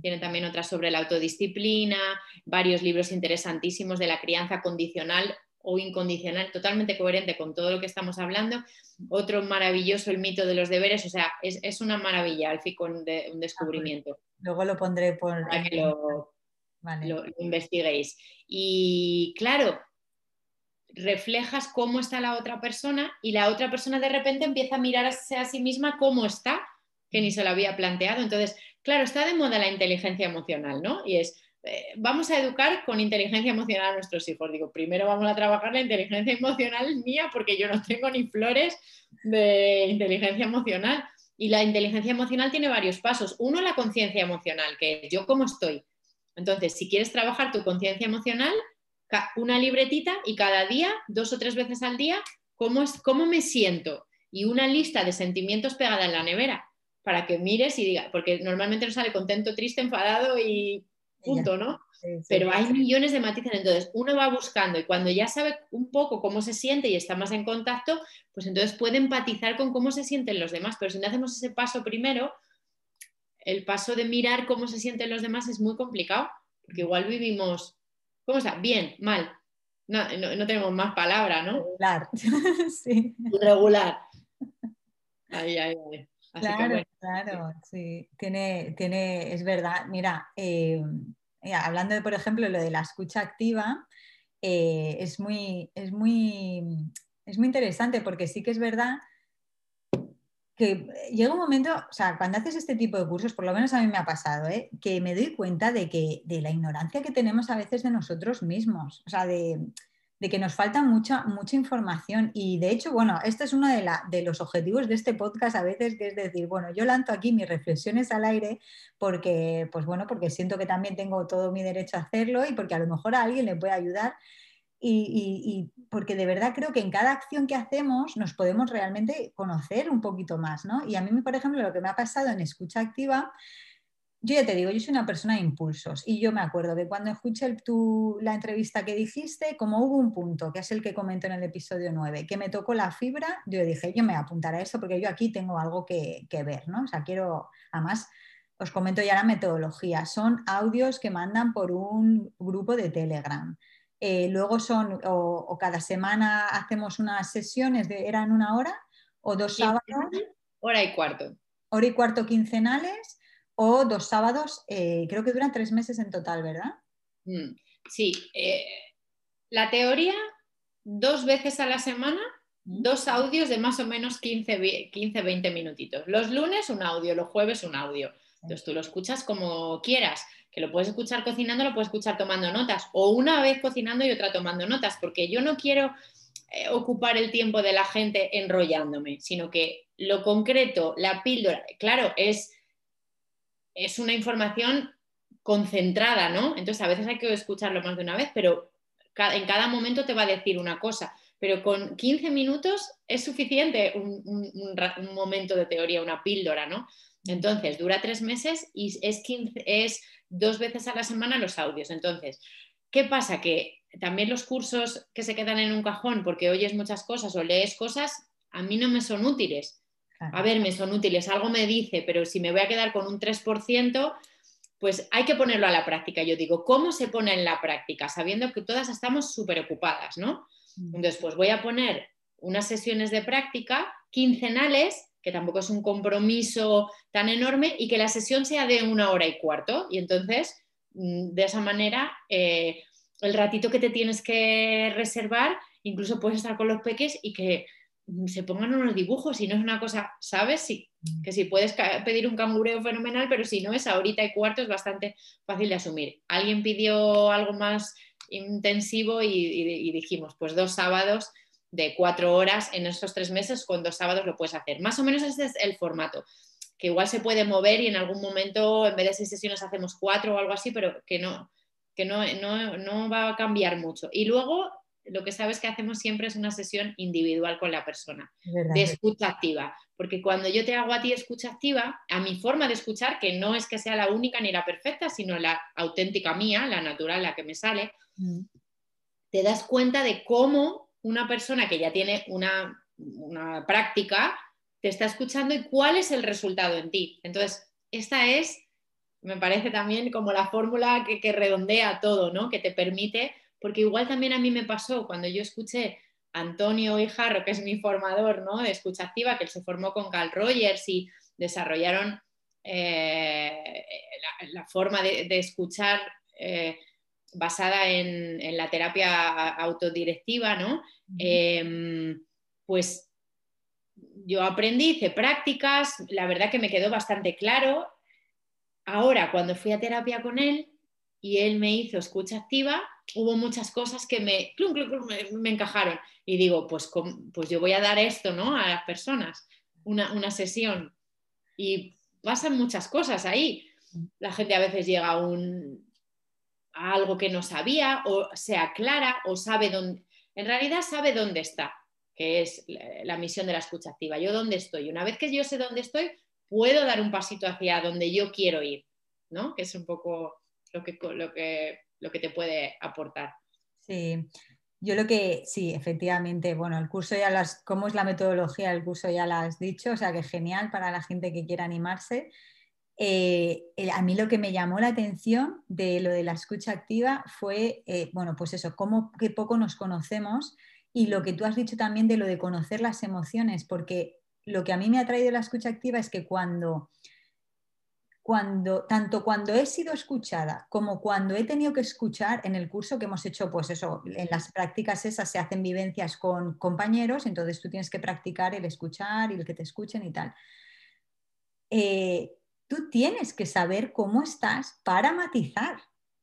tiene también otras sobre la autodisciplina, varios libros interesantísimos de la crianza condicional o incondicional, totalmente coherente con todo lo que estamos hablando. Otro maravilloso, el mito de los deberes, o sea, es, una maravilla, Alfi, con de, un descubrimiento. Luego lo pondré por... Para que lo, lo investiguéis. Y claro, reflejas cómo está la otra persona y la otra persona de repente empieza a mirarse a sí misma cómo está, que ni se lo había planteado. Entonces, Claro, está de moda la inteligencia emocional, ¿no? Y es, eh, vamos a educar con inteligencia emocional a nuestros hijos. Digo, primero vamos a trabajar la inteligencia emocional mía porque yo no tengo ni flores de inteligencia emocional. Y la inteligencia emocional tiene varios pasos. Uno, la conciencia emocional, que es yo cómo estoy. Entonces, si quieres trabajar tu conciencia emocional, una libretita y cada día, dos o tres veces al día, cómo, es, cómo me siento. Y una lista de sentimientos pegada en la nevera para que mires y diga, porque normalmente nos sale contento, triste, enfadado y punto, ¿no? Pero hay millones de matices, entonces uno va buscando y cuando ya sabe un poco cómo se siente y está más en contacto, pues entonces puede empatizar con cómo se sienten los demás, pero si no hacemos ese paso primero, el paso de mirar cómo se sienten los demás es muy complicado, porque igual vivimos, ¿cómo está? Bien, mal. No, no, tenemos más palabra, ¿no? Regular. sí. Regular. Ahí, ahí, ahí claro, claro, sí, tiene, tiene, es verdad. Mira, eh, hablando de, por ejemplo, lo de la escucha activa, eh, es, muy, es, muy, es muy interesante porque sí que es verdad que llega un momento, o sea, cuando haces este tipo de cursos, por lo menos a mí me ha pasado, ¿eh? que me doy cuenta de que de la ignorancia que tenemos a veces de nosotros mismos, o sea, de, que nos falta mucha, mucha información. Y de hecho, bueno, este es uno de, de, los objetivos de este podcast a veces, que es decir, bueno, yo lanzo aquí mis reflexiones al aire porque, pues bueno, porque siento que también tengo todo mi derecho a hacerlo y porque a lo mejor a alguien le puede ayudar. Y, porque de verdad creo que en cada acción que hacemos nos podemos realmente conocer un poquito más, ¿no? Y a mí, por ejemplo, lo que me ha pasado en escucha activa yo ya te digo, yo soy una persona de impulsos y yo me acuerdo que cuando escuché la entrevista que dijiste, como hubo un punto, que es el que comento en el episodio 9, que me tocó la fibra, yo dije, yo me voy a apuntar a eso porque yo aquí tengo algo que, ver, ¿no? O sea, quiero, además, os comento ya la metodología, son audios que mandan por un grupo de Telegram. Eh, luego son, o, cada semana hacemos unas sesiones, de, ¿eran una hora o dos sábados? Hora y cuarto. Hora y cuarto quincenales o dos sábados, eh, creo que duran tres meses en total, ¿verdad? Mm, sí, eh, la teoría, dos veces a la semana, mm. dos audios de más o menos 15, 15, 20 minutitos. Los lunes un audio, los jueves un audio. Entonces tú lo escuchas como quieras, que lo puedes escuchar cocinando, lo puedes escuchar tomando notas, o una vez cocinando y otra tomando notas, porque yo no quiero eh, ocupar el tiempo de la gente enrollándome, sino que lo concreto, la píldora, claro, es es una información concentrada, ¿no? Entonces a veces hay que escucharlo más de una vez, pero en cada momento te va a decir una cosa. Pero con 15 minutos es suficiente un, momento de teoría, una píldora, ¿no? Entonces, dura tres meses y es, es dos veces a la semana los audios. Entonces, ¿qué pasa? Que también los cursos que se quedan en un cajón porque oyes muchas cosas o lees cosas, a mí no me son útiles. A ver, me son útiles, algo me dice, pero si me voy a quedar con un 3%, pues hay que ponerlo a la práctica. Yo digo, ¿cómo se pone en la práctica? Sabiendo que todas estamos súper ocupadas, ¿no? Mm. Entonces, pues voy a poner unas sesiones de práctica quincenales, que tampoco es un compromiso tan enorme, y que la sesión sea de una hora y cuarto. Y entonces, mm, de esa manera, eh, el ratito que te tienes que reservar, incluso puedes estar con los peques y que mm, se pongan unos dibujos y no es una cosa, ¿sabes? Sí, que si puedes pedir un cangureo fenomenal, pero si no es ahorita y cuarto es bastante fácil de asumir. Alguien pidió algo más intensivo y, dijimos, pues dos sábados de cuatro horas en esos tres meses, con dos sábados lo puedes hacer. Más o menos ese es el formato, que igual se puede mover y en algún momento en vez de seis sesiones hacemos cuatro o algo así, pero que no, que no, no, va a cambiar mucho. Y luego lo que sabes que hacemos siempre es una sesión individual con la persona, de escucha activa. Porque cuando yo te hago a ti escucha activa, a mi forma de escuchar, que no es que sea la única ni la perfecta, sino la auténtica mía, la natural, la que me sale, mm. te das cuenta de cómo una persona que ya tiene una, una práctica te está escuchando y cuál es el resultado en ti. Entonces, esta es me parece también como la fórmula que, redondea todo, ¿no? Que te permite, porque igual también a mí me pasó cuando yo escuché a Antonio Hijarro, que es mi formador, ¿no? De escucha activa, que él se formó con Carl Rogers y desarrollaron eh, la, forma de, escuchar eh, basada en, la terapia autodirectiva, ¿no? Em, pues yo aprendí, hice prácticas, la verdad que me quedó bastante claro Ahora, cuando fui a terapia con él y él me hizo escucha activa, hubo muchas cosas que me, me, encajaron. Y digo, pues, pues yo voy a dar esto ¿no? a las personas, una, sesión. Y pasan muchas cosas ahí. La gente a veces llega a, un, algo que no sabía o se aclara o sabe dónde, en realidad sabe dónde está, que es la misión de la escucha activa. Yo dónde estoy. Una vez que yo sé dónde estoy, puedo dar un pasito hacia donde yo quiero ir, ¿no? Que es un poco lo que, lo que, lo que te puede aportar. Sí, yo lo que, sí, efectivamente, bueno, el curso ya las, cómo es la metodología del curso ya la has dicho, o sea que genial para la gente que quiera animarse. Eh, a mí lo que me llamó la atención de lo de la escucha activa fue, eh, bueno, pues eso, cómo que poco nos conocemos y lo que tú has dicho también de lo de conocer las emociones, porque lo que a mí me ha traído la escucha activa es que cuando, cuando, tanto cuando he sido escuchada como cuando he tenido que escuchar en el curso que hemos hecho, pues eso, en las prácticas esas se hacen vivencias con compañeros, entonces tú tienes que practicar el escuchar y el que te escuchen y tal. Eh, tú tienes que saber cómo estás para matizar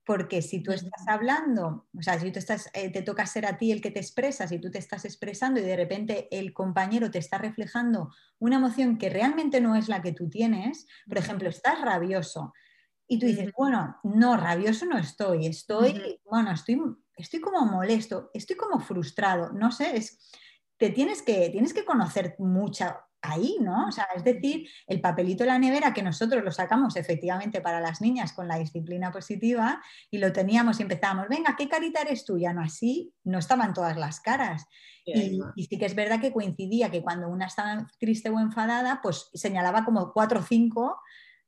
porque si tú estás hablando, o sea, si tú estás, eh, te toca ser a ti el que te expresas y tú te estás expresando y de repente el compañero te está reflejando una emoción que realmente no es la que tú tienes, por ejemplo, estás rabioso y tú dices, bueno, no, rabioso no estoy, estoy, bueno, estoy, estoy como molesto, estoy como frustrado, no sé, es, te tienes que, tienes que conocer mucha, ahí, ¿no? O sea, es decir, el papelito de la nevera que nosotros lo sacamos efectivamente para las niñas con la disciplina positiva y lo teníamos y empezábamos, venga, ¿qué carita eres tú? Ya no así, no estaban todas las caras. Y, sí que es verdad que coincidía que cuando una estaba triste o enfadada, pues señalaba como cuatro o cinco,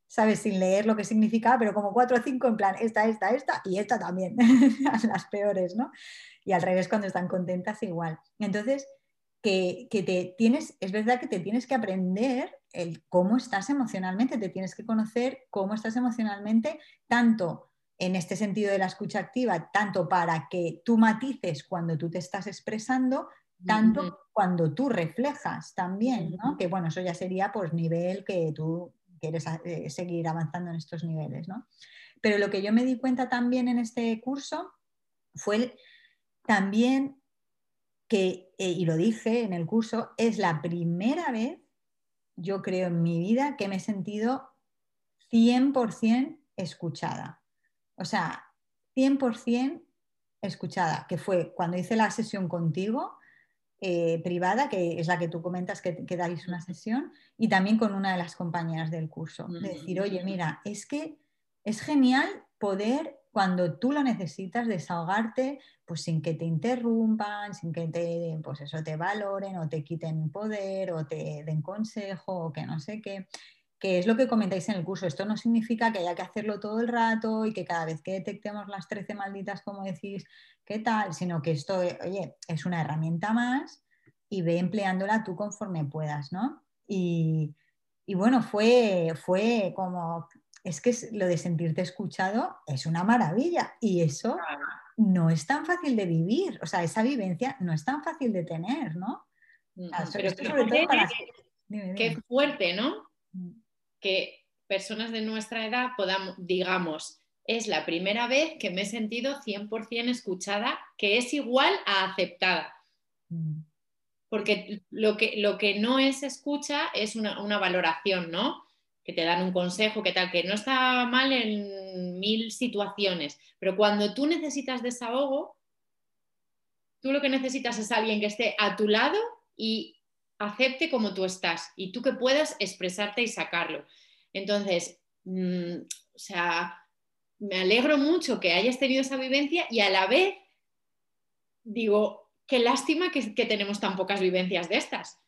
¿sabes? Sin leer lo que significaba, pero como cuatro o cinco en plan, esta, esta, esta y esta también, las peores, ¿no? Y al revés, cuando están contentas, igual. Entonces, que, te tienes, es verdad que te tienes que aprender el cómo estás emocionalmente, te tienes que conocer cómo estás emocionalmente, tanto en este sentido de la escucha activa, tanto para que tú matices cuando tú te estás expresando, tanto cuando tú reflejas también, ¿no? Que bueno, eso ya sería pues nivel que tú quieres eh, seguir avanzando en estos niveles, ¿no? Pero lo que yo me di cuenta también en este curso fue también que, eh, y lo dije en el curso, es la primera vez, yo creo, en mi vida que me he sentido 100% escuchada. O sea, 100% escuchada, que fue cuando hice la sesión contigo, eh, privada, que es la que tú comentas que, que dais una sesión, y también con una de las compañeras del curso. De decir, oye, mira, es que es genial poder cuando tú lo necesitas, desahogarte, pues sin que te interrumpan, sin que te, pues eso, te valoren o te quiten poder o te den consejo o que no sé qué que es lo que comentáis en el curso. Esto no significa que haya que hacerlo todo el rato y que cada vez que detectemos las 13 malditas, como decís, qué tal, sino que esto, oye, es una herramienta más y ve empleándola tú conforme puedas, ¿no? Y, bueno, fue, fue como, es que lo de sentirte escuchado es una maravilla y eso no es tan fácil de vivir, o sea, esa vivencia no es tan fácil de tener, ¿no? Qué fuerte, ¿no? Mm que personas de nuestra edad podamos, digamos, es la primera vez que me he sentido 100% escuchada, que es igual a aceptada. Mm. Porque lo que, lo que no es escucha es una, una, valoración, ¿no? Que te dan un consejo, que tal, que no está mal en mil situaciones, pero cuando tú necesitas desahogo, tú lo que necesitas es alguien que esté a tu lado y acepte como tú estás y tú que puedas expresarte y sacarlo. Entonces, mm, o sea, me alegro mucho que hayas tenido esa vivencia y a la vez digo, qué lástima que, que tenemos tan pocas vivencias de estas.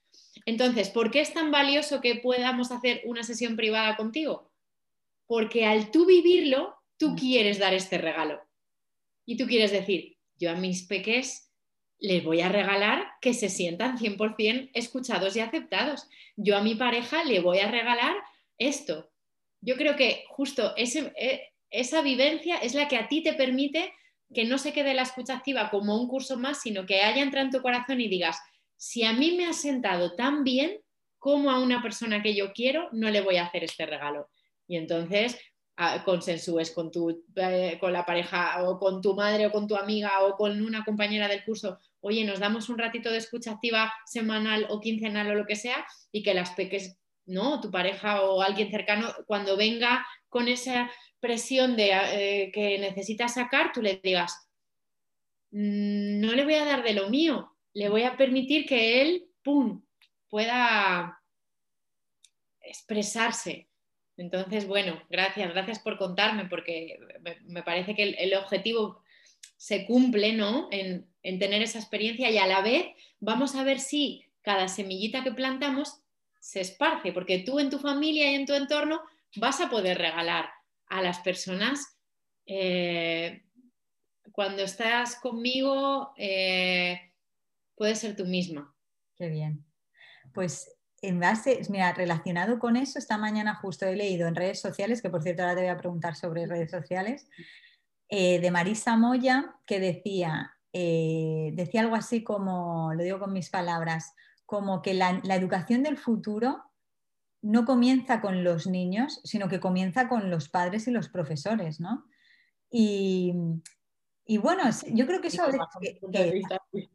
Entonces, ¿por qué es tan valioso que podamos hacer una sesión privada contigo? Porque al tú vivirlo, tú mm. quieres dar este regalo. Y tú quieres decir, yo a mis peques les voy a regalar que se sientan 100% escuchados y aceptados. Yo a mi pareja le voy a regalar esto. Yo creo que justo e, esa vivencia es la que a ti te permite que no se quede la escucha activa como un curso más, sino que haya entrado en tu corazón y digas, si a mí me ha sentado tan bien como a una persona que yo quiero, no le voy a hacer este regalo. Y entonces consensúes con, tu, eh, con la pareja o con tu madre o con tu amiga o con una compañera del curso, oye, nos damos un ratito de escucha activa semanal o quincenal o lo que sea y que las peques, ¿no? Tu pareja o alguien cercano, cuando venga con esa presión de eh, que necesita sacar, tú le digas, mm, no le voy a dar de lo mío, le voy a permitir que él, pueda expresarse entonces, bueno, gracias, gracias por contarme, porque me, parece que el, objetivo se cumple, ¿no? En, tener esa experiencia y a la vez vamos a ver si cada semillita que plantamos se esparce, porque tú en tu familia y en tu entorno vas a poder regalar a las personas. Eh, cuando estás conmigo, eh, puedes ser tú misma. Qué bien. Pues en base, mira, relacionado con eso, esta mañana justo he leído en redes sociales, que por cierto ahora te voy a preguntar sobre redes sociales, eh, de Marisa Moya, que decía, eh, decía algo así como, lo digo con mis palabras, como que la, educación del futuro no comienza con los niños, sino que comienza con los padres y los profesores, ¿no? Y, bueno, yo creo que eso que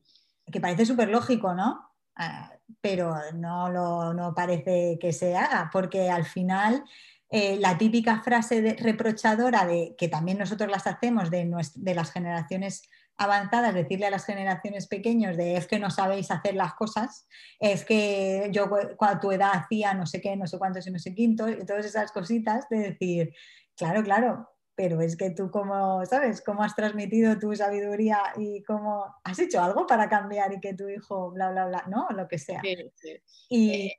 parece súper lógico, ¿no? Ah, pero no, lo, no parece que se haga, porque al final eh, la típica frase reprochadora de que también nosotros las hacemos de, de, las generaciones avanzadas, decirle a las generaciones pequeñas de es que no sabéis hacer las cosas, es que yo cuando tu edad hacía no sé qué, no sé cuántos y no sé quinto, y todas esas cositas de decir, claro, claro, pero es que tú cómo, ¿sabes? ¿Cómo has transmitido tu sabiduría y cómo has hecho algo para cambiar y que tu hijo, bla, bla, bla, ¿no? Lo que sea. Y, eh,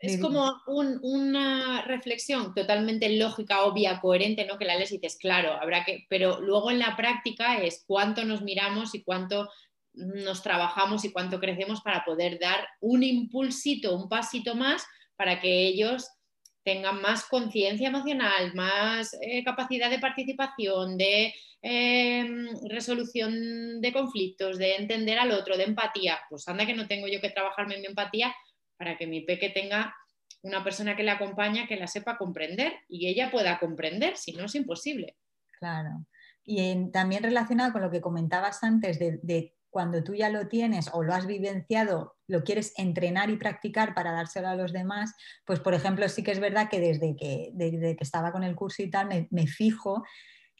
es como una reflexión totalmente lógica, obvia, coherente, ¿no? Que la lees y dices, claro, habrá que, pero luego en la práctica es cuánto nos miramos y cuánto nos trabajamos y cuánto crecemos para poder dar un impulsito, un pasito más para que ellos tengan más conciencia emocional, más eh, capacidad de participación, de em, resolución de conflictos, de entender al otro, de empatía. Pues anda que no tengo yo que trabajarme en mi empatía para que mi peque tenga una persona que le acompaña que la sepa comprender y ella pueda comprender, si no es imposible. Claro. Y también relacionado con lo que comentabas antes de cuando tú ya lo tienes o lo has vivenciado, lo quieres entrenar y practicar para dárselo a los demás, pues por ejemplo sí que es verdad que desde que, desde que estaba con el curso y tal, me, fijo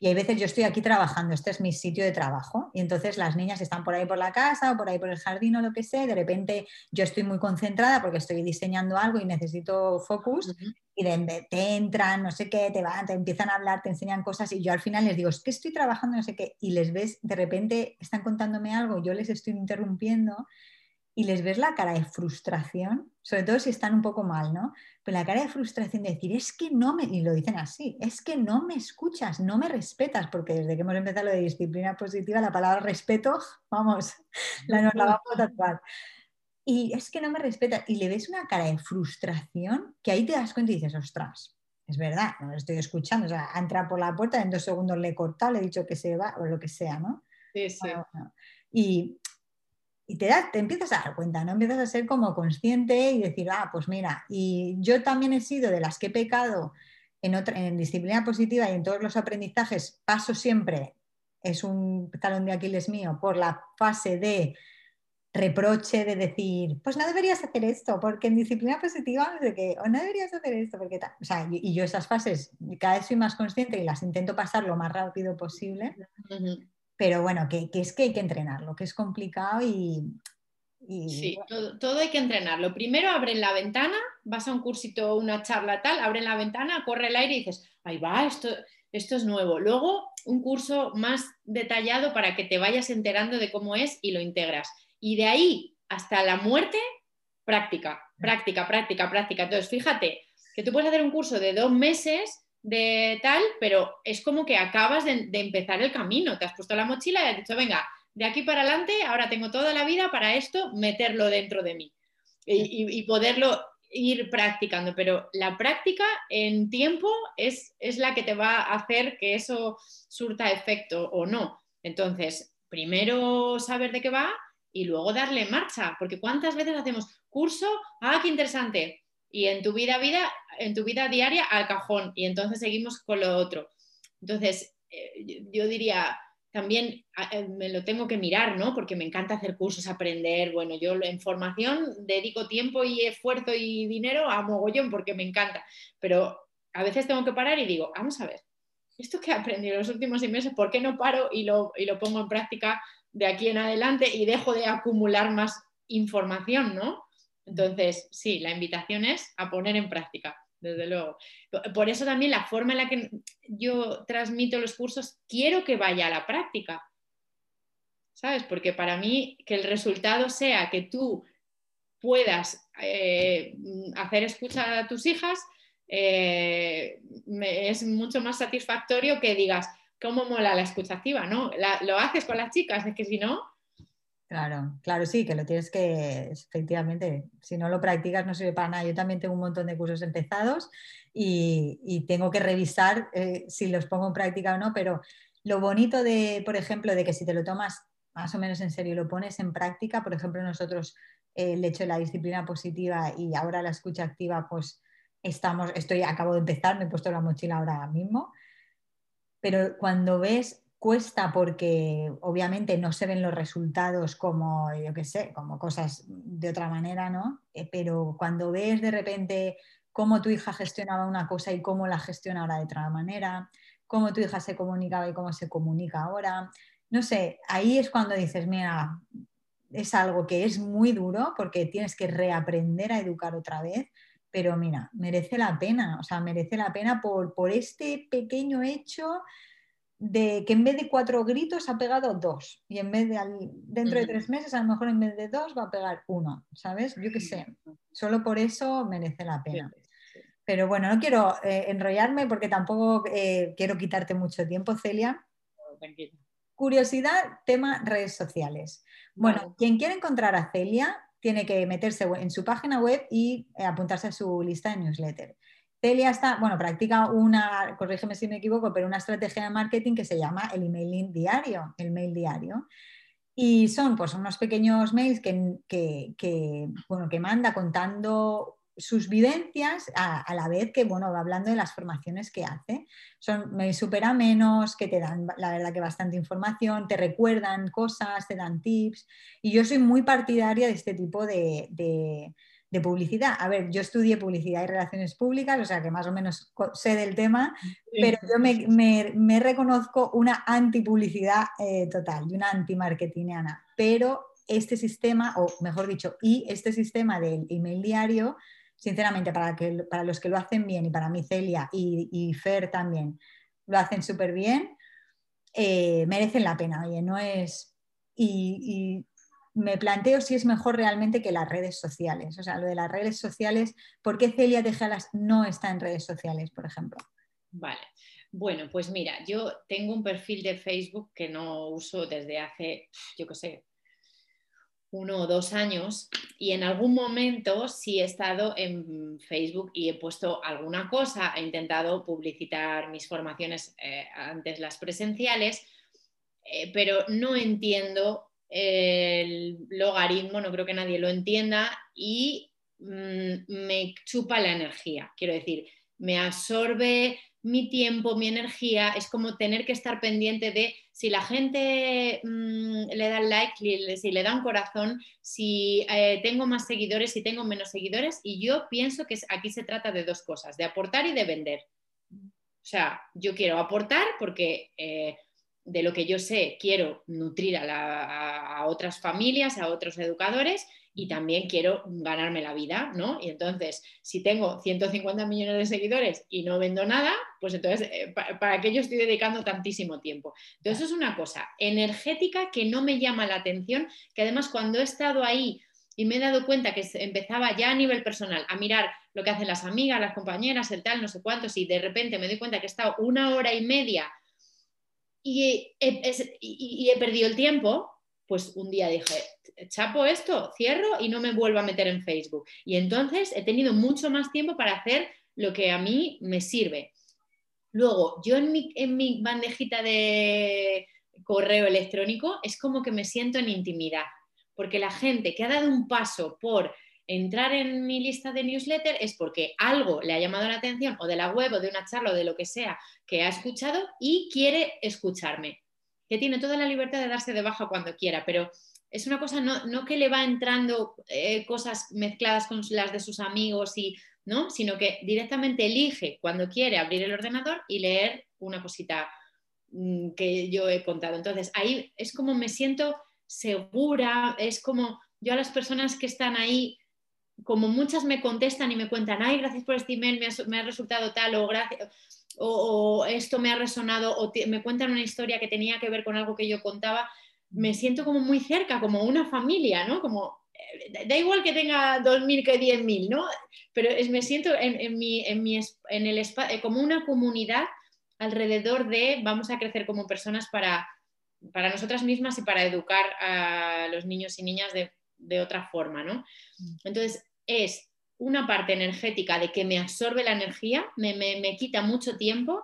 y hay veces yo estoy aquí trabajando, este es mi sitio de trabajo, y entonces las niñas están por ahí por la casa o por ahí por el jardín o lo que sea, de repente yo estoy muy concentrada porque estoy diseñando algo y necesito focus, y de, te entran, no sé qué, te van, te empiezan a hablar, te enseñan cosas y yo al final les digo, es que estoy trabajando, no sé qué, y les ves, de repente están contándome algo, yo les estoy interrumpiendo y les ves la cara de frustración, sobre todo si están un poco mal, ¿no? Pero la cara de frustración de decir, es que no me, y lo dicen así, es que no me escuchas, no me respetas, porque desde que hemos empezado lo de disciplina positiva, la palabra respeto, vamos, la nos la vamos a tatuar. Y es que no me respeta, y le ves una cara de frustración que ahí te das cuenta y dices, ostras, es verdad, no lo estoy escuchando, o sea, ha entrado por la puerta, en dos segundos le he cortado, le he dicho que se va, o lo que sea, ¿no? Sí, sí. Y, y te, te empiezas a dar cuenta, ¿no? Empiezas a ser como consciente y decir, ah, pues mira, y yo también he sido de las que he pecado en, otra, en disciplina positiva y en todos los aprendizajes, paso siempre, es un talón de Aquiles mío, por la fase de reproche de decir, pues no deberías hacer esto, porque en disciplina positiva, de que, o no deberías hacer esto, porque tal. O sea, y, yo esas fases cada vez soy más consciente y las intento pasar lo más rápido posible. Pero bueno, que, es que hay que entrenarlo, que es complicado y... sí, todo, hay que entrenarlo. Primero abren la ventana, vas a un cursito, una charla tal, abren la ventana, corre el aire y dices, ahí va, esto, esto es nuevo. Luego un curso más detallado para que te vayas enterando de cómo es y lo integras. Y de ahí hasta la muerte, práctica, práctica, práctica, práctica. Entonces, fíjate que tú puedes hacer un curso de dos meses de tal, pero es como que acabas de, empezar el camino, te has puesto la mochila y has dicho, venga, de aquí para adelante, ahora tengo toda la vida para esto, meterlo dentro de mí y, poderlo ir practicando, pero la práctica en tiempo es, es la que te va a hacer que eso surta efecto o no. Entonces, primero saber de qué va y luego darle marcha, porque cuántas veces hacemos curso, ah, qué interesante, y en tu vida, vida, en tu vida diaria al cajón y entonces seguimos con lo otro. Entonces, eh, yo diría, también eh, me lo tengo que mirar, ¿no? Porque me encanta hacer cursos, aprender. Bueno, yo en formación dedico tiempo y esfuerzo y dinero a mogollón porque me encanta. Pero a veces tengo que parar y digo, vamos a ver, esto que he aprendido en los últimos seis meses, ¿por qué no paro y lo, y lo pongo en práctica de aquí en adelante y dejo de acumular más información, ¿no? Entonces, sí, la invitación es a poner en práctica, desde luego. Por eso también la forma en la que yo transmito los cursos, quiero que vaya a la práctica. ¿Sabes? Porque para mí que el resultado sea que tú puedas eh, hacer escucha a tus hijas, eh, es mucho más satisfactorio que digas, ¿cómo mola la escucha activa? ¿no? lo haces con las chicas, es que si no, Claro, claro, sí, que lo tienes que, efectivamente, si no lo practicas no sirve para nada. Yo también tengo un montón de cursos empezados y, tengo que revisar eh, si los pongo en práctica o no, pero lo bonito de, por ejemplo, de que si te lo tomas más o menos en serio y lo pones en práctica, por ejemplo, nosotros eh, el hecho de la disciplina positiva y ahora la escucha activa, pues estamos, estoy, acabo de empezar, me he puesto la mochila ahora mismo, pero cuando ves cuesta porque obviamente no se ven los resultados como, yo qué sé, como cosas de otra manera, ¿no? Eh, pero cuando ves de repente cómo tu hija gestionaba una cosa y cómo la gestiona ahora de otra manera, cómo tu hija se comunicaba y cómo se comunica ahora, no sé, ahí es cuando dices, mira, es algo que es muy duro porque tienes que reaprender a educar otra vez, pero mira, merece la pena, o sea, merece la pena por, por este pequeño hecho de que en vez de cuatro gritos ha pegado dos y en vez de dentro de tres meses a lo mejor en vez de dos va a pegar uno, ¿sabes? Yo qué sé, solo por eso merece la pena. Pero bueno, no quiero eh, enrollarme porque tampoco eh, quiero quitarte mucho tiempo, Celia. Curiosidad, tema redes sociales. Bueno, quien quiere encontrar a Celia tiene que meterse en su página web y eh, apuntarse a su lista de newsletter. Celia está, bueno, practica una, corrígeme si me equivoco, pero una estrategia de marketing que se llama el emailing diario, el mail diario. Y son pues unos pequeños mails que, bueno, que manda contando sus vivencias a, la vez que bueno, va hablando de las formaciones que hace. Son mails súper amenos, que te dan, la verdad, que bastante información, te recuerdan cosas, te dan tips. Y yo soy muy partidaria de este tipo de, de publicidad. A ver, yo estudié publicidad y relaciones públicas, o sea que más o menos sé del tema, pero yo me, reconozco una antipublicidad eh, total y una antimarketingiana. Pero este sistema, o mejor dicho, y este sistema del email diario, sinceramente, para, que, para los que lo hacen bien y para mí Celia y, Fer también lo hacen súper bien, eh, merecen la pena. Oye, no es... Y, me planteo si es mejor realmente que las redes sociales. O sea, lo de las redes sociales, ¿por qué Celia Tejalas no está en redes sociales, por ejemplo? Vale. Bueno, pues mira, yo tengo un perfil de Facebook que no uso desde hace, yo qué sé, uno o dos años y en algún momento sí he estado en Facebook y he puesto alguna cosa, he intentado publicitar mis formaciones eh, antes las presenciales, eh, pero no entiendo el logaritmo, no creo que nadie lo entienda y mm, me chupa la energía, quiero decir, me absorbe mi tiempo, mi energía, es como tener que estar pendiente de si la gente mm, le da like, si le da un corazón, si eh, tengo más seguidores, si tengo menos seguidores. Y yo pienso que aquí se trata de dos cosas, de aportar y de vender. O sea, yo quiero aportar porque eh, de lo que yo sé quiero nutrir a otras familias, a otros educadores y también quiero ganarme la vida, ¿no? Y entonces, si tengo 150 millones de seguidores y no vendo nada, pues entonces, eh, ¿para qué yo estoy dedicando tantísimo tiempo? Entonces, eso es una cosa energética que no me llama la atención, que además cuando he estado ahí y me he dado cuenta que empezaba ya a nivel personal a mirar lo que hacen las amigas, las compañeras, el tal, no sé cuántos, y de repente me doy cuenta que he estado una hora y media y y he perdido el tiempo, pues un día dije, chapo esto, cierro y no me vuelvo a meter en Facebook. Y entonces he tenido mucho más tiempo para hacer lo que a mí me sirve. Luego, yo en mi, en mi bandejita de correo electrónico es como que me siento en intimidad, porque la gente que ha dado un paso por entrar en mi lista de newsletter es porque algo le ha llamado la atención o de la web o de una charla o de lo que sea que ha escuchado y quiere escucharme que tiene toda la libertad de darse de baja cuando quiera, pero es una cosa no, que le va entrando eh, cosas mezcladas con las de sus amigos y no, sino que directamente elige cuando quiere abrir el ordenador y leer una cosita mm, que yo he contado. Entonces, ahí es como me siento segura, es como yo a las personas que están ahí, como muchas me contestan y me cuentan, ay, gracias por este email, me ha, resultado tal, o gracias, o, esto me ha resonado o me cuentan una historia que tenía que ver con algo que yo contaba, me siento como muy cerca, como una familia, ¿no? Como, eh, da igual que tenga 2.000 que 10.000, ¿no? Pero es, me siento en, mi, en, mi, en el eh, como una comunidad alrededor de vamos a crecer como personas para, para nosotras mismas y para educar a los niños y niñas de, de otra forma, ¿no? Mm. Entonces, es una parte energética de que me absorbe la energía, me, quita mucho tiempo,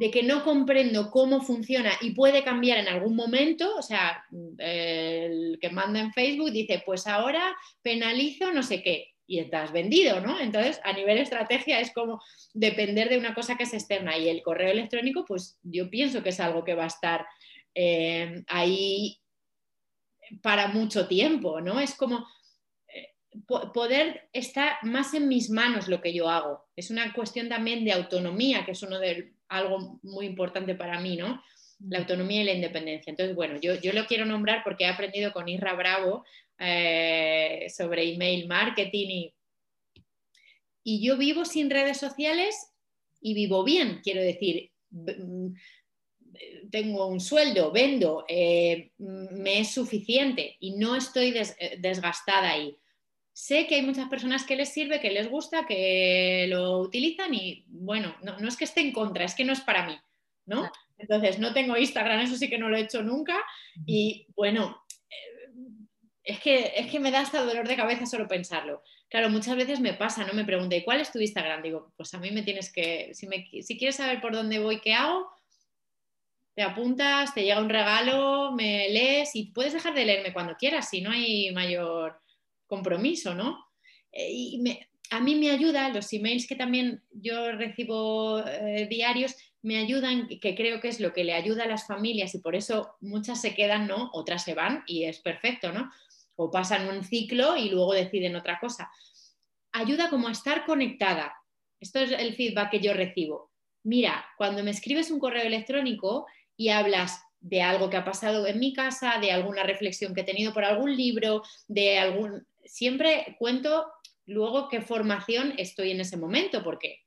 de que no comprendo cómo funciona y puede cambiar en algún momento, o sea, el que manda en Facebook dice, pues ahora penalizo no sé qué, y estás vendido, ¿no? Entonces, a nivel estrategia es como depender de una cosa que es externa y el correo electrónico, pues yo pienso que es algo que va a estar eh, ahí para mucho tiempo, ¿no? Es como poder estar más en mis manos lo que yo hago. Es una cuestión también de autonomía, que es uno de algo muy importante para mí, ¿no? La autonomía y la independencia. Entonces, bueno, yo, yo lo quiero nombrar porque he aprendido con Isra Bravo eh, sobre email marketing y, y yo vivo sin redes sociales y vivo bien, quiero decir, mm, tengo un sueldo, vendo, eh, me es suficiente y no estoy desgastada ahí sé que hay muchas personas que les sirve, que les gusta, que lo utilizan y bueno, no, es que esté en contra, es que no es para mí, ¿no? Entonces, no tengo Instagram, eso sí que no lo he hecho nunca y bueno, eh, es que, es que me da hasta dolor de cabeza solo pensarlo. Claro, muchas veces me pasa, ¿no? Me pregunta, ¿y cuál es tu Instagram? Digo, pues a mí me tienes que, si, si quieres saber por dónde voy, qué hago, te apuntas, te llega un regalo, me lees y puedes dejar de leerme cuando quieras, si no hay mayor compromiso, ¿no? Eh, y a mí me ayuda, los emails que también yo recibo eh, diarios, me ayudan, que creo que es lo que le ayuda a las familias y por eso muchas se quedan, ¿no? Otras se van y es perfecto, ¿no? O pasan un ciclo y luego deciden otra cosa. Ayuda como a estar conectada. Esto es el feedback que yo recibo. Mira, cuando me escribes un correo electrónico y hablas de algo que ha pasado en mi casa, de alguna reflexión que he tenido por algún libro, de algún siempre cuento luego qué formación estoy en ese momento, porque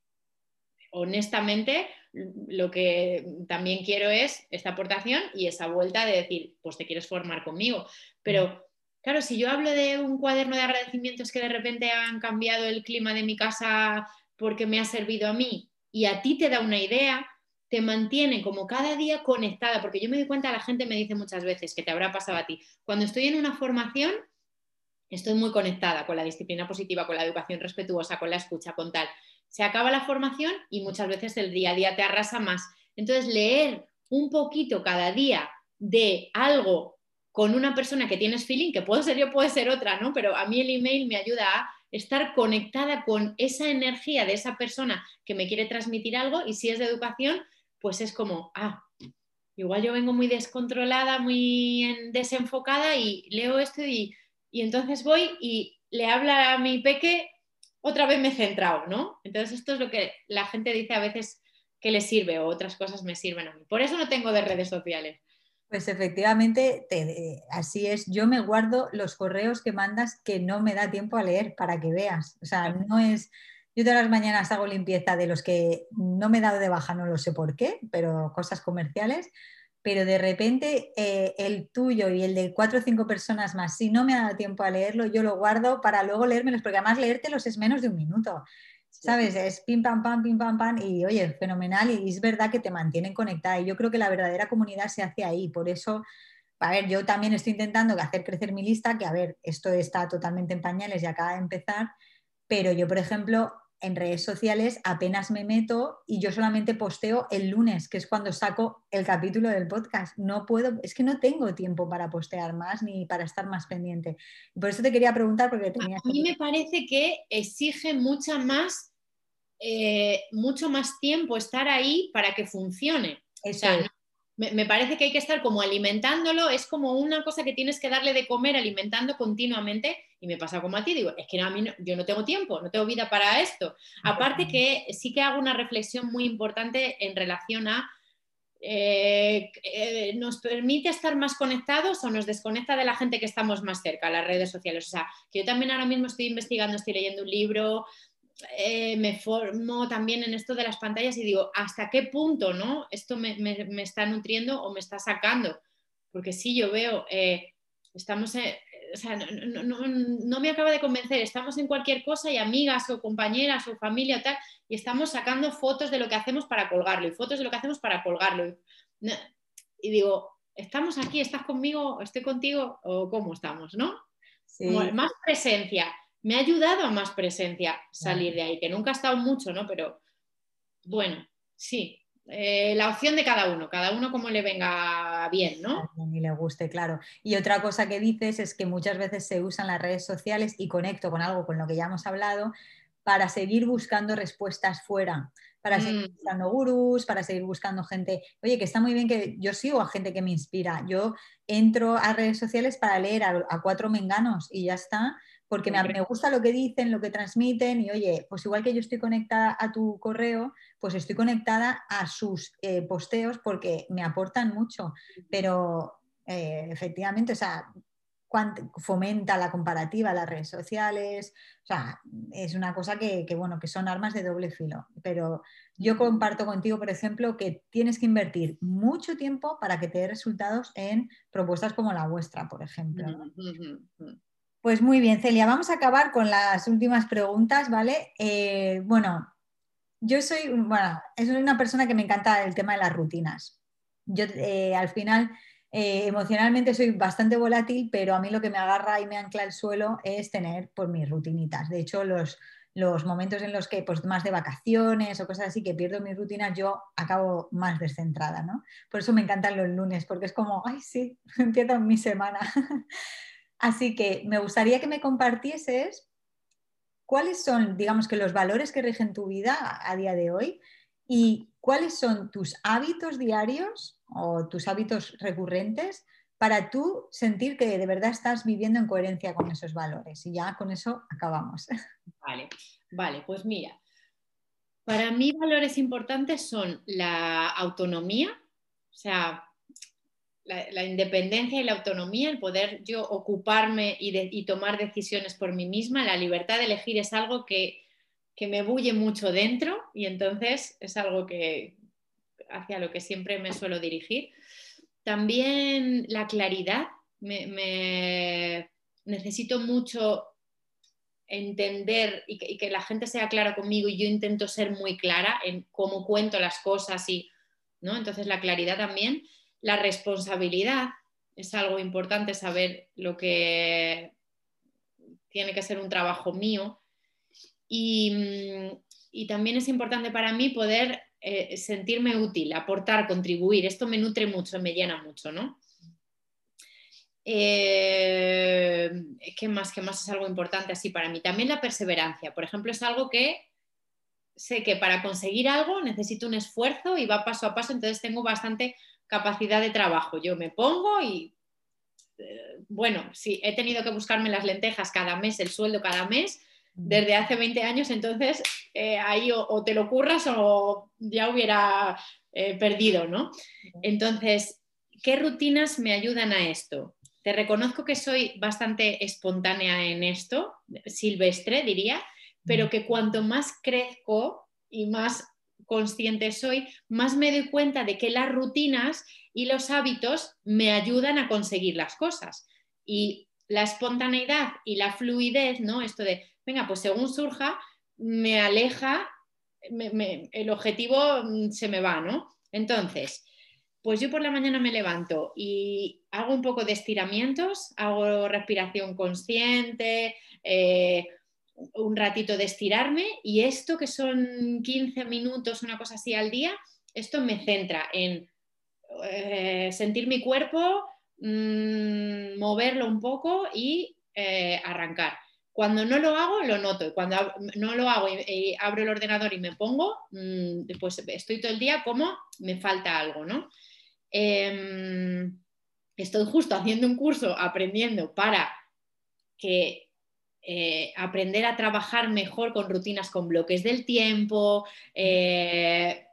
honestamente lo que también quiero es esta aportación y esa vuelta de decir, pues te quieres formar conmigo. Pero claro, si yo hablo de un cuaderno de agradecimientos que de repente han cambiado el clima de mi casa porque me ha servido a mí y a ti te da una idea, te mantiene como cada día conectada, porque yo me doy cuenta, la gente me dice muchas veces que te habrá pasado a ti, cuando estoy en una formación, estoy muy conectada con la disciplina positiva, con la educación respetuosa, con la escucha, con tal. Se acaba la formación y muchas veces el día a día te arrasa más. Entonces, leer un poquito cada día de algo con una persona que tienes feeling, que puede ser yo, puede ser otra, ¿no? Pero a mí el email me ayuda a estar conectada con esa energía de esa persona que me quiere transmitir algo y si es de educación, pues es como, ah, igual yo vengo muy descontrolada, muy desenfocada y leo esto y, entonces voy y le habla a mi peque, otra vez me he centrado, ¿no? Entonces esto es lo que la gente dice a veces que le sirve o otras cosas me sirven a mí. Por eso no tengo de redes sociales. Pues efectivamente, así es. Yo me guardo los correos que mandas que no me da tiempo a leer para que veas. O sea, no es yo todas las mañanas hago limpieza de los que no me he dado de baja, no lo sé por qué, pero cosas comerciales. Pero de repente eh, el tuyo y el de cuatro o cinco personas más, si no me ha dado tiempo a leerlo, yo lo guardo para luego leérmelos, porque además leértelos es menos de un minuto. ¿Sabes? Es pim pam pam, pim pam pam, y oye, fenomenal, y es verdad que te mantienen conectada. Y yo creo que la verdadera comunidad se hace ahí. Por eso, a ver, yo también estoy intentando hacer crecer mi lista, que a ver, esto está totalmente en pañales y acaba de empezar, pero yo, por ejemplo, en redes sociales apenas me meto y yo solamente posteo el lunes, que es cuando saco el capítulo del podcast. No puedo, es que no tengo tiempo para postear más ni para estar más pendiente. Por eso te quería preguntar porque tenía... A mí me parece que exige mucha más, eh, mucho más tiempo estar ahí para que funcione. Eso me, parece que hay que estar como alimentándolo, es como una cosa que tienes que darle de comer alimentando continuamente y me pasa como a ti, digo, es que a mí yo no tengo tiempo, no tengo vida para esto. Aparte que sí que hago una reflexión muy importante en relación a eh, eh, nos permite estar más conectados o nos desconecta de la gente que estamos más cerca, las redes sociales. O sea, que yo también ahora mismo estoy investigando, estoy leyendo un libro, eh, me formo también en esto de las pantallas y digo, ¿hasta qué punto ¿no? esto me, está nutriendo o me está sacando? Porque sí, yo veo, estamos, o sea, no, me acaba de convencer, estamos en cualquier cosa y amigas o compañeras o familia tal, y estamos sacando fotos de lo que hacemos para colgarlo y fotos de lo que hacemos para colgarlo. Y, digo, ¿estamos aquí? ¿Estás conmigo? ¿Estoy contigo? ¿O cómo estamos? ¿no? más presencia me ha ayudado a más presencia salir de ahí, que nunca ha estado mucho, ¿no? Pero bueno, sí, eh, la opción de cada uno, cada uno como le venga bien, ¿no? Mí le guste, claro. Y otra cosa que dices es que muchas veces se usan las redes sociales y conecto con algo con lo que ya hemos hablado para seguir buscando respuestas fuera, para seguir mm. buscando gurús, para seguir buscando gente. Oye, que está muy bien que yo sigo a gente que me inspira. Yo entro a redes sociales para leer a cuatro menganos y ya está porque me, gusta lo que dicen, lo que transmiten y oye, pues igual que yo estoy conectada a tu correo, pues estoy conectada a sus eh, posteos porque me aportan mucho, pero eh, efectivamente, o sea, fomenta la comparativa, las redes sociales, o sea, es una cosa que, bueno, que son armas de doble filo, pero yo comparto contigo, por ejemplo, que tienes que invertir mucho tiempo para que te dé resultados en propuestas como la vuestra, por ejemplo. Pues muy bien, Celia, vamos a acabar con las últimas preguntas, ¿vale? Eh, bueno, yo soy, bueno, soy una persona que me encanta el tema de las rutinas. Yo eh, al final eh, emocionalmente soy bastante volátil, pero a mí lo que me agarra y me ancla el suelo es tener pues, mis rutinitas. De hecho, los, los momentos en los que, pues más de vacaciones o cosas así, que pierdo mis rutinas, yo acabo más descentrada, ¿no? Por eso me encantan los lunes, porque es como, ay, sí, empiezo mi semana. Así que me gustaría que me compartieses cuáles son, digamos que los valores que rigen tu vida a día de hoy y cuáles son tus hábitos diarios o tus hábitos recurrentes para tú sentir que de verdad estás viviendo en coherencia con esos valores. Y ya con eso acabamos. Vale, vale, pues mira, para mí valores importantes son la autonomía, o sea, la, independencia y la autonomía, el poder yo ocuparme y, tomar decisiones por mí misma, la libertad de elegir es algo que, me bulle mucho dentro y entonces es algo que hacia lo que siempre me suelo dirigir. También la claridad, me, necesito mucho entender y que, y que, la gente sea clara conmigo y yo intento ser muy clara en cómo cuento las cosas y, ¿no? Entonces la claridad también la responsabilidad es algo importante saber lo que tiene que ser un trabajo mío. Y, también es importante para mí poder eh, sentirme útil, aportar, contribuir. Esto me nutre mucho, me llena mucho, ¿no? Eh, ¿Qué más? ¿Qué más es algo importante así para mí? También la perseverancia. Por ejemplo, es algo que sé que para conseguir algo necesito un esfuerzo y va paso a paso, entonces tengo bastante capacidad de trabajo. Yo me pongo y, eh, bueno, si he tenido que buscarme las lentejas cada mes, el sueldo cada mes, desde hace 20 años, entonces eh, ahí o, te lo curras o ya hubiera eh, perdido, ¿no? Entonces, ¿qué rutinas me ayudan a esto? Te reconozco que soy bastante espontánea en esto, silvestre diría, pero que cuanto más crezco y más consciente soy, más me doy cuenta de que las rutinas y los hábitos me ayudan a conseguir las cosas. Y la espontaneidad y la fluidez, ¿no? Esto de, venga, pues según surja, me aleja, el objetivo mm, se me va, ¿no? Entonces, pues yo por la mañana me levanto y hago un poco de estiramientos, hago respiración consciente, eh, un ratito de estirarme y esto que son 15 minutos, una cosa así al día, esto me centra en eh, sentir mi cuerpo, mm, moverlo un poco y eh, arrancar. Cuando no lo hago, lo noto. Cuando no lo hago y, abro el ordenador y me pongo, mm, pues estoy todo el día como me falta algo, ¿no? Em, estoy justo haciendo un curso, aprendiendo para que eh, aprender a trabajar mejor con rutinas, con bloques del tiempo. Eh,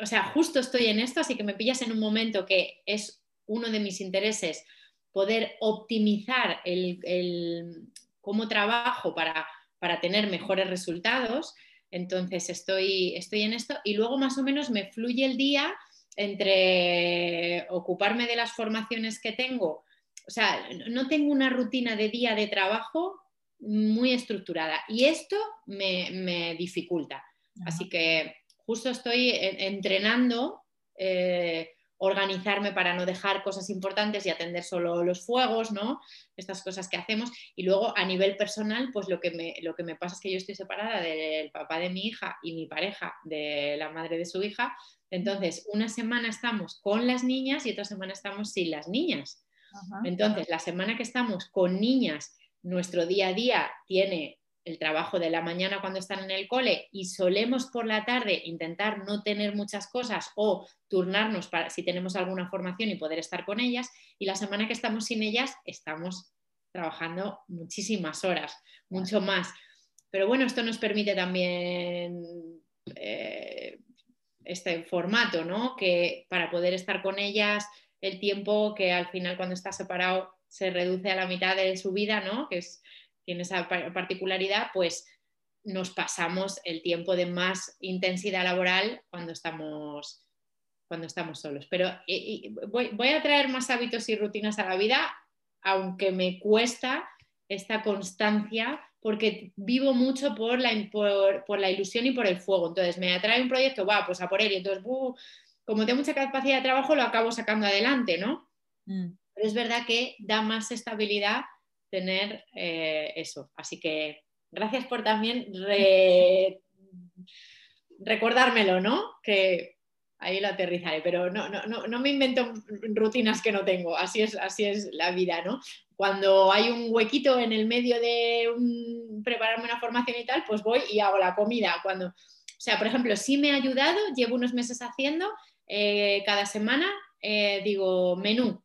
o sea, justo estoy en esto, así que me pillas en un momento que es uno de mis intereses, poder optimizar el, cómo trabajo para, para, tener mejores resultados. Entonces estoy, estoy en esto y luego más o menos me fluye el día entre ocuparme de las formaciones que tengo. O sea, no tengo una rutina de día de trabajo muy estructurada y esto me, dificulta. Así que justo estoy entrenando eh, organizarme para no dejar cosas importantes y atender solo los fuegos, ¿no? Estas cosas que hacemos. Y luego a nivel personal, pues lo que me, lo que me pasa es que yo estoy separada del papá de mi hija y mi pareja de la madre de su hija. Entonces, una semana estamos con las niñas y otra semana estamos sin las niñas. Entonces, la semana que estamos con niñas nuestro día a día tiene el trabajo de la mañana cuando están en el cole y solemos por la tarde intentar no tener muchas cosas o turnarnos para si tenemos alguna formación y poder estar con ellas y la semana que estamos sin ellas estamos trabajando muchísimas horas, mucho más. Pero bueno, esto nos permite también eh, este formato, ¿no? Que para poder estar con ellas el tiempo que al final cuando estás separado se reduce a la mitad de su vida, ¿no? Que tiene esa particularidad, pues nos pasamos el tiempo de más intensidad laboral cuando estamos, cuando estamos solos. Pero voy, a traer más hábitos y rutinas a la vida, aunque me cuesta esta constancia, porque vivo mucho por la, por, la ilusión y por el fuego. Entonces me atrae un proyecto, va, pues a por él, y entonces, como tengo mucha capacidad de trabajo, lo acabo sacando adelante, ¿no? Mm. Es verdad que da más estabilidad tener eh, eso. Así que gracias por también recordármelo, ¿no? Que ahí lo aterrizaré, pero no, no, no, me invento rutinas que no tengo, así es, así es la vida, ¿no? Cuando hay un huequito en el medio de prepararme una formación y tal, pues voy y hago la comida. Cuando, o sea, por ejemplo, sí me ha ayudado, llevo unos meses haciendo, eh, cada semana eh, digo menú,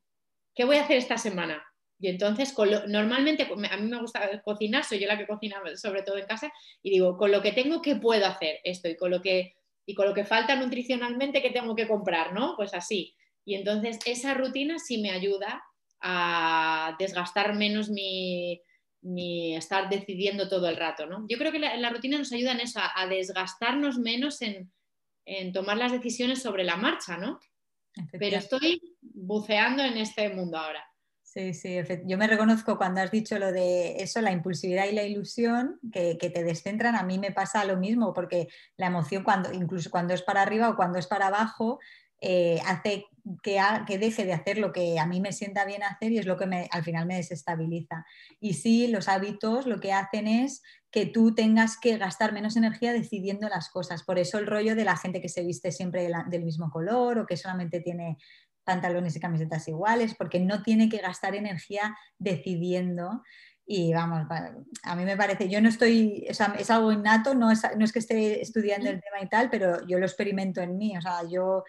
¿qué voy a hacer esta semana? Y entonces, normalmente a mí me gusta cocinar, soy yo la que cocina sobre todo en casa, y digo, con lo que tengo, ¿qué puedo hacer esto? Y con lo que, y con lo que falta nutricionalmente, ¿qué tengo que comprar? ¿no? Pues así. Y entonces esa rutina sí me ayuda a desgastar menos mi, estar decidiendo todo el rato. ¿no? Yo creo que la, rutina nos ayuda en eso, a, desgastarnos menos en, en, tomar las decisiones sobre la marcha, ¿no? Pero estoy buceando en este mundo ahora. Sí, sí, yo me reconozco cuando has dicho lo de eso, la impulsividad y la ilusión, que, te descentran, a mí me pasa lo mismo, porque la emoción, cuando, incluso cuando es para arriba o cuando es para abajo, eh, hace que, que, deje de hacer lo que a mí me sienta bien hacer y es lo que al final me desestabiliza. Y sí, los hábitos lo que hacen es que tú tengas que gastar menos energía decidiendo las cosas. Por eso el rollo de la gente que se viste siempre del mismo color o que solamente tiene pantalones y camisetas iguales, porque no tiene que gastar energía decidiendo. Y vamos, a mí me parece, yo no estoy, es algo innato, no es, no es que esté estudiando el tema y tal, pero yo lo experimento en mí. O sea, yo,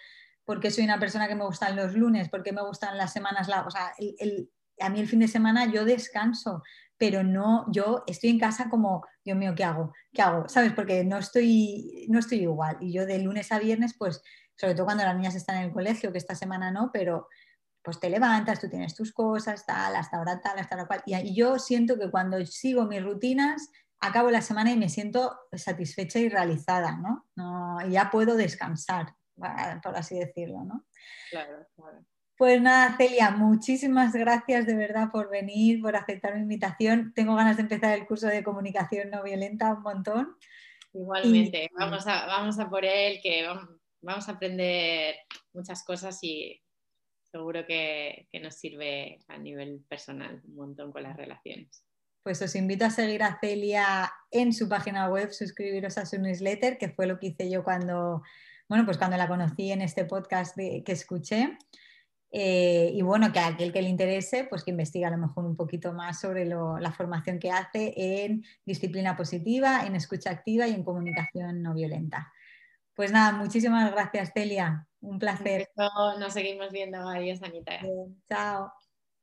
porque soy una persona que me gustan los lunes, porque me gustan las semanas largas, o sea, a mí el fin de semana yo descanso, pero no, yo estoy en casa como, Dios mío, ¿qué hago? ¿Qué hago? ¿Sabes? Porque no estoy, no estoy igual. Y yo de lunes a viernes, pues, sobre todo cuando las niñas están en el colegio, que esta semana no, pero pues te levantas, tú tienes tus cosas, tal, hasta ahora tal, hasta la cual. Y, yo siento que cuando sigo mis rutinas, acabo la semana y me siento satisfecha y realizada, ¿no? no y ya puedo descansar, por así decirlo, ¿no? Claro, claro. Pues nada, Celia, muchísimas gracias de verdad por venir, por aceptar mi invitación. Tengo ganas de empezar el curso de comunicación no violenta un montón. Igualmente, vamos, a, vamos a por él, que vamos a aprender muchas cosas y seguro que, que nos sirve a nivel personal un montón con las relaciones. Pues os invito a seguir a Celia en su página web, suscribiros a su newsletter, que fue lo que hice yo cuando, bueno, pues cuando la conocí en este podcast que escuché. Eh, y bueno, que a aquel que le interese, pues que investigue a lo mejor un poquito más sobre la formación que hace en disciplina positiva, en escucha activa y en comunicación no violenta. Pues nada, muchísimas gracias, Celia. Un placer. nos seguimos viendo. Adiós, Anita. chao.